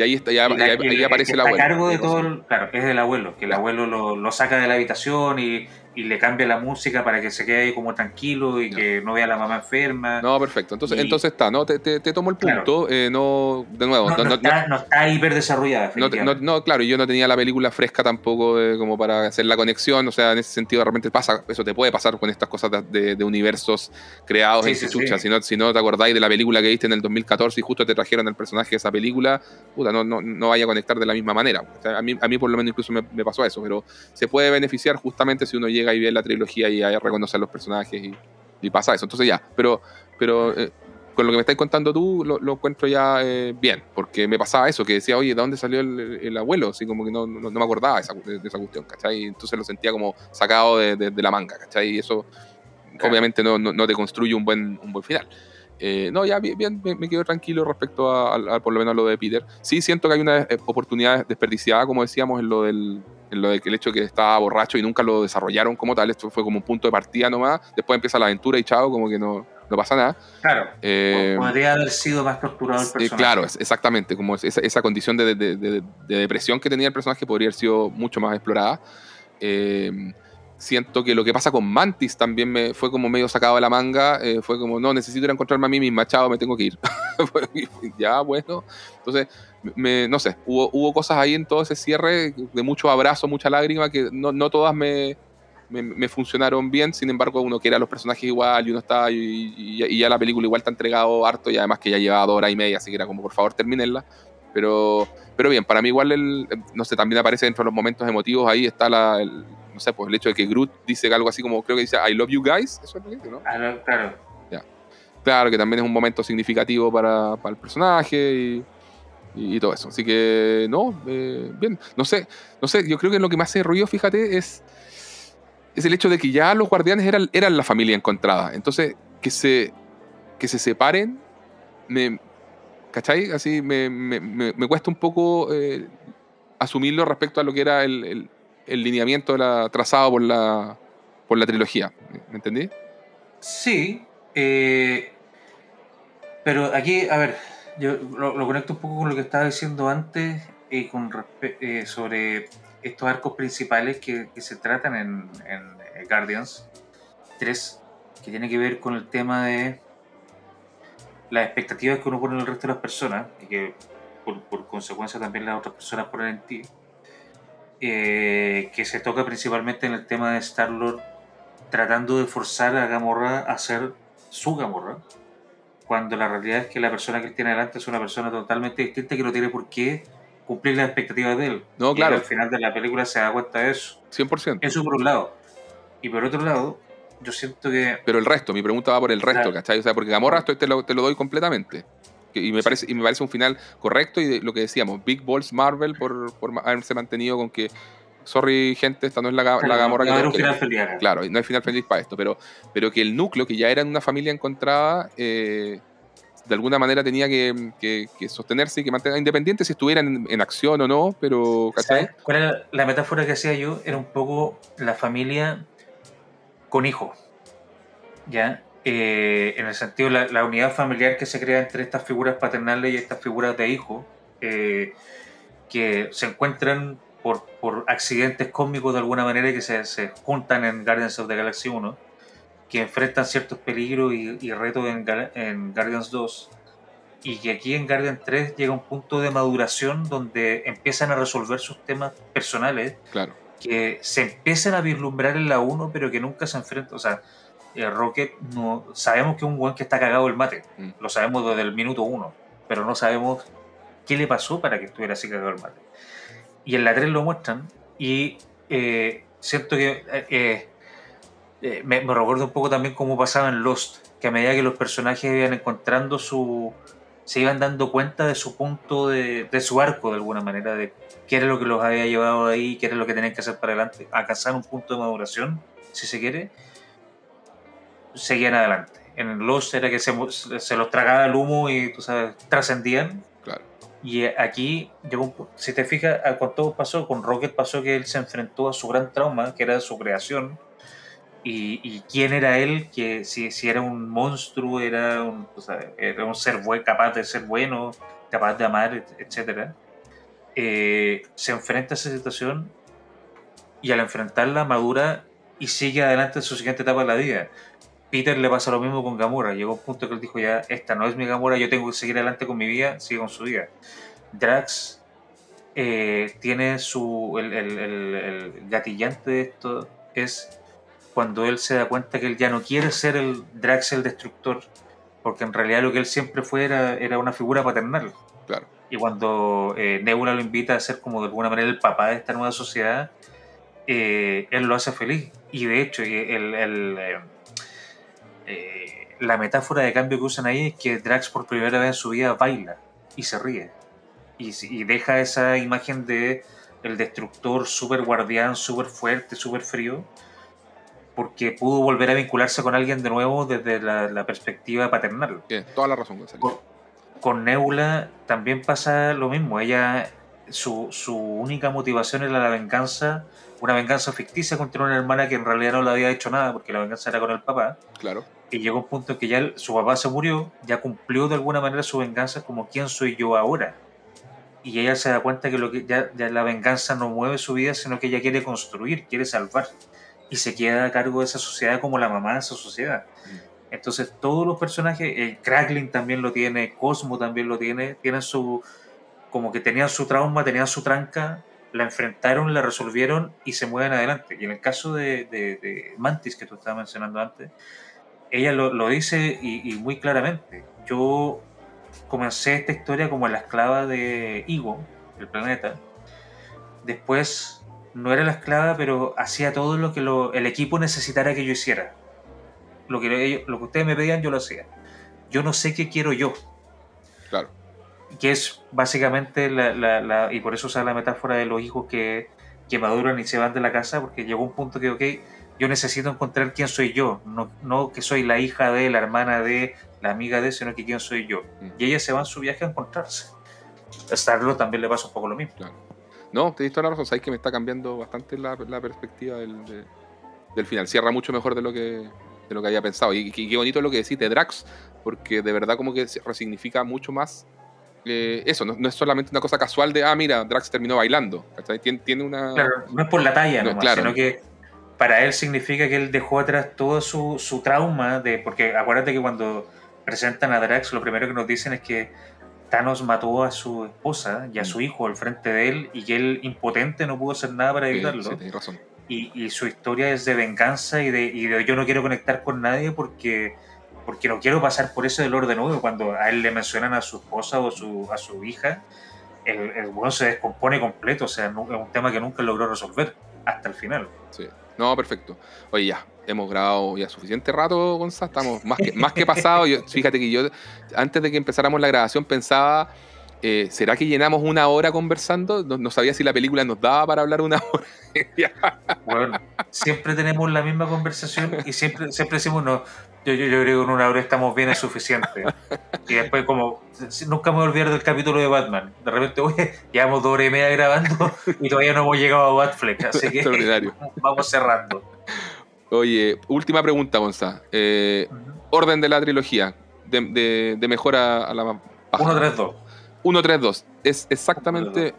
Y ahí, está, ya, ahí, aparece el, abuelo. cargo de todo, claro, es del abuelo, que el abuelo lo, lo, saca de la habitación y, y le cambia la música para que se quede ahí como tranquilo y que no vea a la mamá enferma. No, perfecto. Entonces, entonces está, ¿no? Te, te, tomo el punto. Eh, no, de nuevo. No, está, no está, hiper desarrollada. No, claro, y yo no tenía la película fresca tampoco como para hacer la conexión. O sea, en ese sentido, realmente pasa, eso te puede pasar con estas cosas de, de, universos creados en sí, Si, no, si no te acordáis de la película que viste en el 2014 y justo te trajeron el personaje de esa película, puta, no, no, no vaya a conectar de la misma manera. a, mí, a mí, por lo menos, incluso me, me pasó eso, pero se puede beneficiar justamente si uno llega llega y ve la trilogía y ahí reconoce a los personajes y, pasa eso. Entonces ya, pero, pero eh, con lo que me estás contando tú, lo, encuentro ya eh, bien, porque me pasaba eso, que decía, oye, ¿de dónde salió el, abuelo? Así como que no, no, me acordaba de esa, de, esa, cuestión, ¿cachai? Entonces lo sentía como sacado de, de la manga, ¿cachai? Y eso obviamente no, no, te construye un buen, un buen final. Eh, no, ya bien, me, quedo tranquilo respecto a, por lo menos lo de Peter. Sí siento que hay una eh, oportunidad desperdiciada, como decíamos, en lo del en lo del el hecho de que estaba borracho y nunca lo desarrollaron como tal. Esto fue como un punto de partida nomás. Después empieza la aventura y chao, como que no, no pasa nada. Claro. Eh, podría haber sido más torturado el personaje. claro, exactamente. Como esa, esa condición de, de, de, depresión que tenía el personaje podría haber sido mucho más explorada. Eh, siento que lo que pasa con Mantis también me fue como medio sacado de la manga. Eh, fue como, no, necesito ir a encontrarme a mí misma, chao, me tengo que ir. ya, bueno. Entonces, me, no sé, hubo, hubo cosas ahí en todo ese cierre de mucho abrazo, mucha lágrima, que no, no todas me, me, funcionaron bien. Sin embargo, uno quiere a los personajes igual y uno está, y, y, ya la película igual está entregado harto y además que ya llevaba dos horas y media, así que era como, por favor, terminenla. Pero, pero bien, para mí igual, el, no sé, también aparece dentro de los momentos emotivos, ahí está la, no sé, pues el hecho de que Groot dice algo así como, creo que dice, I love you guys, eso es lo que dice, ¿no? Ah, claro. Ya. Claro, que también es un momento significativo para, para el personaje y, y, todo eso. Así que, no, eh, bien, no sé, no sé, yo creo que lo que más hace ruido, fíjate, es, es el hecho de que ya los guardianes eran, eran la familia encontrada. Entonces, que se, que se separen, me, ¿cachai? Así me, me, me, cuesta un poco eh, asumirlo respecto a lo que era el el lineamiento la, trazado por la, por la trilogía. ¿Me entendí? Sí, eh, pero aquí, a ver, yo lo, conecto un poco con lo que estaba diciendo antes y con eh, sobre estos arcos principales que, se tratan en, en, Guardians 3, que tiene que ver con el tema de las expectativas que uno pone en el resto de las personas y que por consecuencia también las otras personas ponen en ti eh, que se toca principalmente en el tema de Star-Lord tratando de forzar a Gamorra a ser su Gamorra, cuando la realidad es que la persona que tiene delante es una persona totalmente distinta que no tiene por qué cumplir las expectativas de él. No, claro. al final de la película se da cuenta de eso. 100%. Eso por un lado. Y por otro lado, yo siento que... Pero el resto, mi pregunta va por el resto, ¿cachai? O sea, porque Gamorra esto te lo, te lo doy completamente. Y me, parece, y me parece un final correcto y lo que decíamos, Big Balls Marvel por, por haberse mantenido con que sorry gente, esta no es la, la Gamora que... No final feliz. Claro, no hay final feliz para esto, pero, pero que el núcleo, que ya era en una familia encontrada, eh, de alguna manera tenía que, que, sostenerse y que mantener independiente si estuvieran en, acción o no, pero... ¿Cuál era la metáfora que hacía yo? Era un poco la familia con hijo, ¿ya? Eh, en el sentido la, la unidad familiar que se crea entre estas figuras paternales y estas figuras de hijo, eh, que se encuentran por, por, accidentes cósmicos de alguna manera que se, se, juntan en Guardians of the Galaxy 1, que enfrentan ciertos peligros y, y retos en, en, Guardians 2, y que aquí en Guardians 3 llega un punto de maduración donde empiezan a resolver sus temas personales, claro. que se empiezan a vislumbrar en la 1, pero que nunca se enfrentan. O sea, eh, Rocket no sabemos que es un buen que está cagado el mate, mm. lo sabemos desde el minuto uno, pero no sabemos qué le pasó para que estuviera así cagado el mate. Y en la 3 lo muestran y eh, siento que eh, me, recuerdo un poco también cómo pasaba en Lost, que a medida que los personajes iban encontrando su... se iban dando cuenta de su punto de, de su arco de alguna manera, de qué era lo que los había llevado ahí, qué era lo que tenían que hacer para adelante, alcanzar un punto de maduración, si se quiere, seguían adelante. En Lost era que se, se los tragaba el humo y, tú sabes, trascendían. Claro. Y aquí, si te fijas, con todo pasó, con Rocket pasó que él se enfrentó a su gran trauma, que era su creación. Y, y quién era él, que si, si era un monstruo, era un, era un ser bueno, capaz de ser bueno, capaz de amar, etc. Eh, se enfrenta a esa situación y al enfrentarla madura y sigue adelante en su siguiente etapa de la vida. Peter le pasa lo mismo con Gamora. Llegó un punto que él dijo, ya, esta no es mi Gamora, yo tengo que seguir adelante con mi vida, sigue con su vida. Drax eh, tiene su... El, el, el, gatillante de esto es cuando él se da cuenta que él ya no quiere ser el Drax el destructor, porque en realidad lo que él siempre fue era, era una figura paternal. Claro. Y cuando eh, Nebula lo invita a ser como de alguna manera el papá de esta nueva sociedad, eh, él lo hace feliz. Y de hecho, el, el eh, la metáfora de cambio que usan ahí es que Drax por primera vez en su vida baila y se ríe. Y, y deja esa imagen de el destructor súper guardián, súper fuerte, súper frío, porque pudo volver a vincularse con alguien de nuevo desde la, perspectiva paternal. toda la razón, con, con Nebula también pasa lo mismo. Ella, su, su única motivación era la venganza una venganza ficticia contra una hermana que en realidad no le había hecho nada porque la venganza era con el papá. Claro. Y llegó un punto en que ya su papá se murió, ya cumplió de alguna manera su venganza como quién soy yo ahora. Y ella se da cuenta que, lo que ya, la venganza no mueve su vida, sino que ella quiere construir, quiere salvar. Y se queda a cargo de esa sociedad como la mamá de esa sociedad. Mm. Entonces todos los personajes, el Cracklin también lo tiene, Cosmo también lo tiene, tienen su, como que tenían su trauma, tenían su tranca, la enfrentaron, la resolvieron y se mueven adelante. Y en el caso de, Mantis, que tú estabas mencionando antes, ella lo, dice y, muy claramente. Yo comencé esta historia como la esclava de Igo, el planeta. Después no era la esclava, pero hacía todo lo que el equipo necesitara que yo hiciera. Lo que, lo que ustedes me pedían, yo lo hacía. Yo no sé qué quiero yo. Claro que es básicamente la, y por eso usa la metáfora de los hijos que, que, maduran y se van de la casa, porque llegó un punto que, ok, yo necesito encontrar quién soy yo, no, no que soy la hija de, la hermana de, la amiga de, sino que quién soy yo. Mm. Y ella se va en su viaje a encontrarse. A Starlo también le pasa un poco lo mismo. No, te he visto la razón, sabes que me está cambiando bastante la, perspectiva del, del final. Cierra mucho mejor de lo que, de lo que había pensado. Y, qué bonito lo que decís de Drax, porque de verdad como que resignifica mucho más eh, eso, no, es solamente una cosa casual de, ah, mira, Drax terminó bailando. Tiene, tiene, una... Claro, no es por la talla, no, sino que para él significa que él dejó atrás todo su, su, trauma, de porque acuérdate que cuando presentan a Drax, lo primero que nos dicen es que Thanos mató a su esposa y a su mm. hijo al frente de él y que él, impotente, no pudo hacer nada para evitarlo. Sí, razón. Y, y, su historia es de venganza y de, y de yo no quiero conectar con nadie porque porque no quiero pasar por ese dolor de nuevo. Cuando a él le mencionan a su esposa o su, a su hija, el, el bueno se descompone completo. O sea, es un tema que nunca logró resolver hasta el final. Sí. No, perfecto. Oye, ya, hemos grabado ya suficiente rato, Gonzalo. Estamos más que, más que pasado. fíjate que yo, antes de que empezáramos la grabación, pensaba eh, ¿será que llenamos una hora conversando? No, sabía si la película nos daba para hablar una hora. bueno, siempre tenemos la misma conversación y siempre, siempre decimos, no, yo, yo, creo que con una hora estamos bien, es suficiente. Y después, como, nunca me voy a olvidar del capítulo de Batman. De repente, oye, llevamos dos horas y media grabando y todavía no hemos llegado a Batfleck, así que vamos cerrando. Oye, última pregunta, Gonza. Eh, orden de la trilogía, de, de, de mejora a la... 1, 3, 2. 1, 3, 2. Es exactamente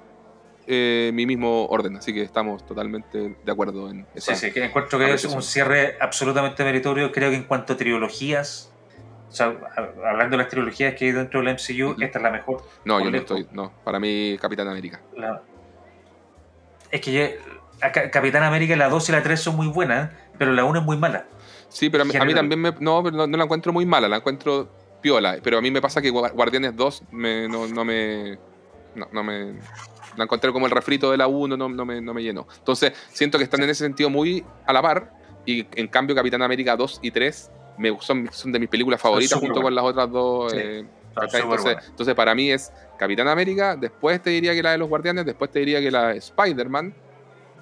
eh, mi mismo orden, así que estamos totalmente de acuerdo en eso. Sí, sí, que encuentro que es un cierre absolutamente meritorio. Creo que en cuanto a trilogías, o sea, hablando de las trilogías que hay dentro del MCU, esta es la mejor. No, yo no estoy, no. Para mí, Capitán América. Es que Capitán América, la 2 y la 3 son muy buenas, pero la 1 es muy mala. Sí, pero a mí, también me, no, no, no la encuentro muy mala, la encuentro piola. Pero a mí me pasa que Guardianes 2 no, no, me. No, me. La encontré como el refrito de la 1, no, no, me, no me llenó. Entonces, siento que están en ese sentido muy a la par. Y en cambio, Capitán América 2 y 3 me, son, son de mis películas favoritas junto con las otras dos. Eh, entonces, entonces, para mí es Capitán América, después te diría que la de los Guardianes, después te diría que la de Spider-Man,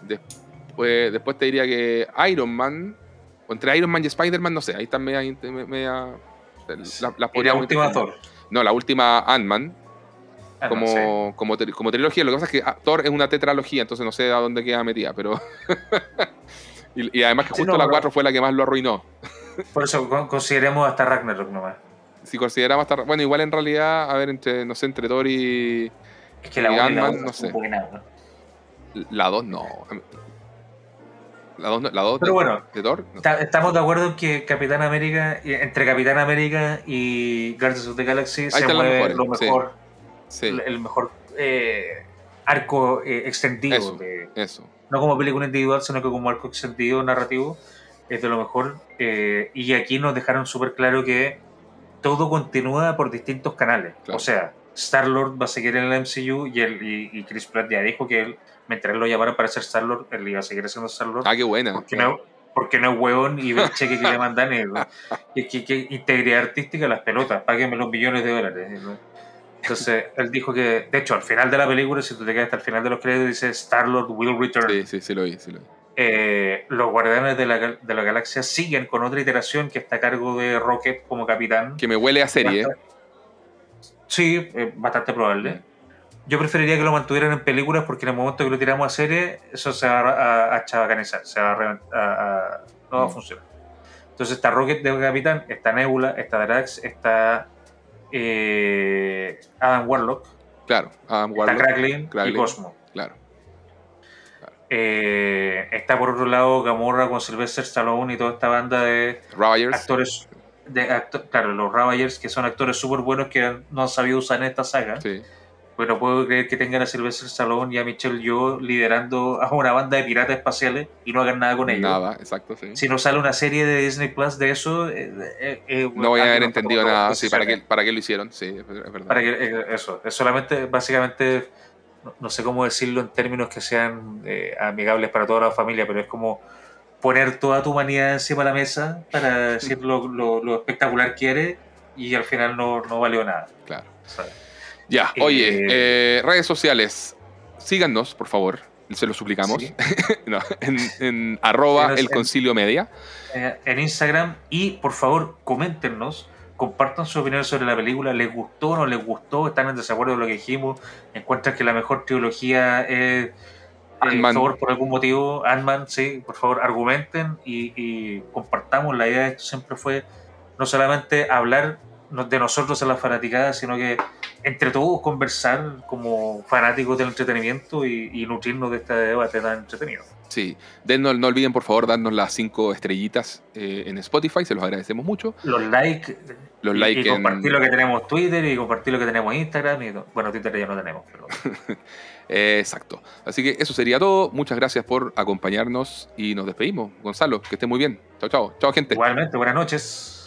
después, después te diría que Iron Man, o entre Iron Man y Spider-Man, no sé, ahí están media, media, la, la última Thor? No, la última Ant-Man. Ah, como, como, como, trilogía. Lo que pasa es que ah, Thor es una tetralogía, entonces no sé a dónde queda metida, pero. y, además que justo la 4 fue la que más lo arruinó. Por eso consideremos hasta Ragnarok nomás. Si consideramos hasta. Bueno, igual en realidad, a ver, entre, no sé, entre Thor y. Es que la 1 la no sé. La 2 no. La 2 la Pero bueno, de Thor. estamos de acuerdo en que Capitán América, entre Capitán América y Guardians of the Galaxy se mueve lo mejor, el mejor eh, arco eh, extendido. Eso, de, eso. No como película individual, sino que como arco extendido narrativo, es de lo mejor. Eh, y aquí nos dejaron súper claro que todo continúa por distintos canales. O sea, Star-Lord va a seguir en el MCU y, el, y, Chris Pratt ya dijo que él, mientras él lo llamaron para ser Star-Lord, él iba a seguir siendo Star-Lord. Ah, qué buena. Porque, porque no es hueón y ve el cheque que le mandan. Y, que, que, integridad artística las pelotas, páguenme los millones de dólares. Entonces, él dijo que, de hecho, al final de la película, si tú te quedas hasta el final de los créditos, dice Star-Lord will return. Sí, sí, sí lo vi, sí lo vi. Eh, los Guardianes de la, de la, Galaxia siguen con otra iteración que está a cargo de Rocket como capitán. Que me huele a serie. Sí, bastante probable. Yo preferiría que lo mantuvieran en películas porque en el momento que lo tiramos a serie, eso se va a, a chabacanizar, se va a, no va a mm. funcionar. Entonces está Rocket de capitán, está Nebula, está Drax, está eh, Adam Warlock. Claro, Adam Warlock. Está Cracklin, y Cosmo. Claro. Eh, está por otro lado Gamorra con Sylvester Stallone y toda esta banda de actores. De claro, los Ravagers, que son actores súper buenos que no han sabido usar en esta saga. Sí. Pero puedo creer que tengan a Sylvester Stallone y a Michelle Yo liderando a una banda de piratas espaciales y no hagan nada con ellos. Nada, exacto, sí. Si no sale una serie de Disney Plus de eso, eh, eh, no voy a haber entendido nada. Sí, ¿para qué, ¿para qué lo hicieron? Sí, es verdad. Para eso, es solamente, básicamente no sé cómo decirlo en términos que sean eh, amigables para toda la familia, pero es como poner toda tu humanidad encima de la mesa para decir lo, espectacular que eres y al final no, no valió nada. Claro. Ya, oye, eh, eh, redes sociales, síganos, por favor, se lo suplicamos, en, arroba el concilio media. en Instagram. Y por favor coméntenos compartan su opinión sobre la película, les gustó o no les gustó, están en desacuerdo con lo que dijimos, encuentran que la mejor trilogía es por favor, por algún motivo, Ant-Man, sí, por favor, argumenten y, compartamos. La idea de esto siempre fue no solamente hablar de nosotros en la fanaticada, sino que entre todos conversar como fanáticos del entretenimiento y, nutrirnos de este debate tan entretenido. Sí, no olviden por favor darnos las cinco estrellitas eh, en Spotify, se los agradecemos mucho. Los likes. Los likes. Y, compartir lo que tenemos Twitter y compartir lo que tenemos Instagram. Y, bueno, Twitter ya no tenemos, pero. exacto. Así que eso sería todo. Muchas gracias por acompañarnos y nos despedimos. Gonzalo, que esté muy bien. Chao, chao. Chao, gente. Igualmente, buenas noches.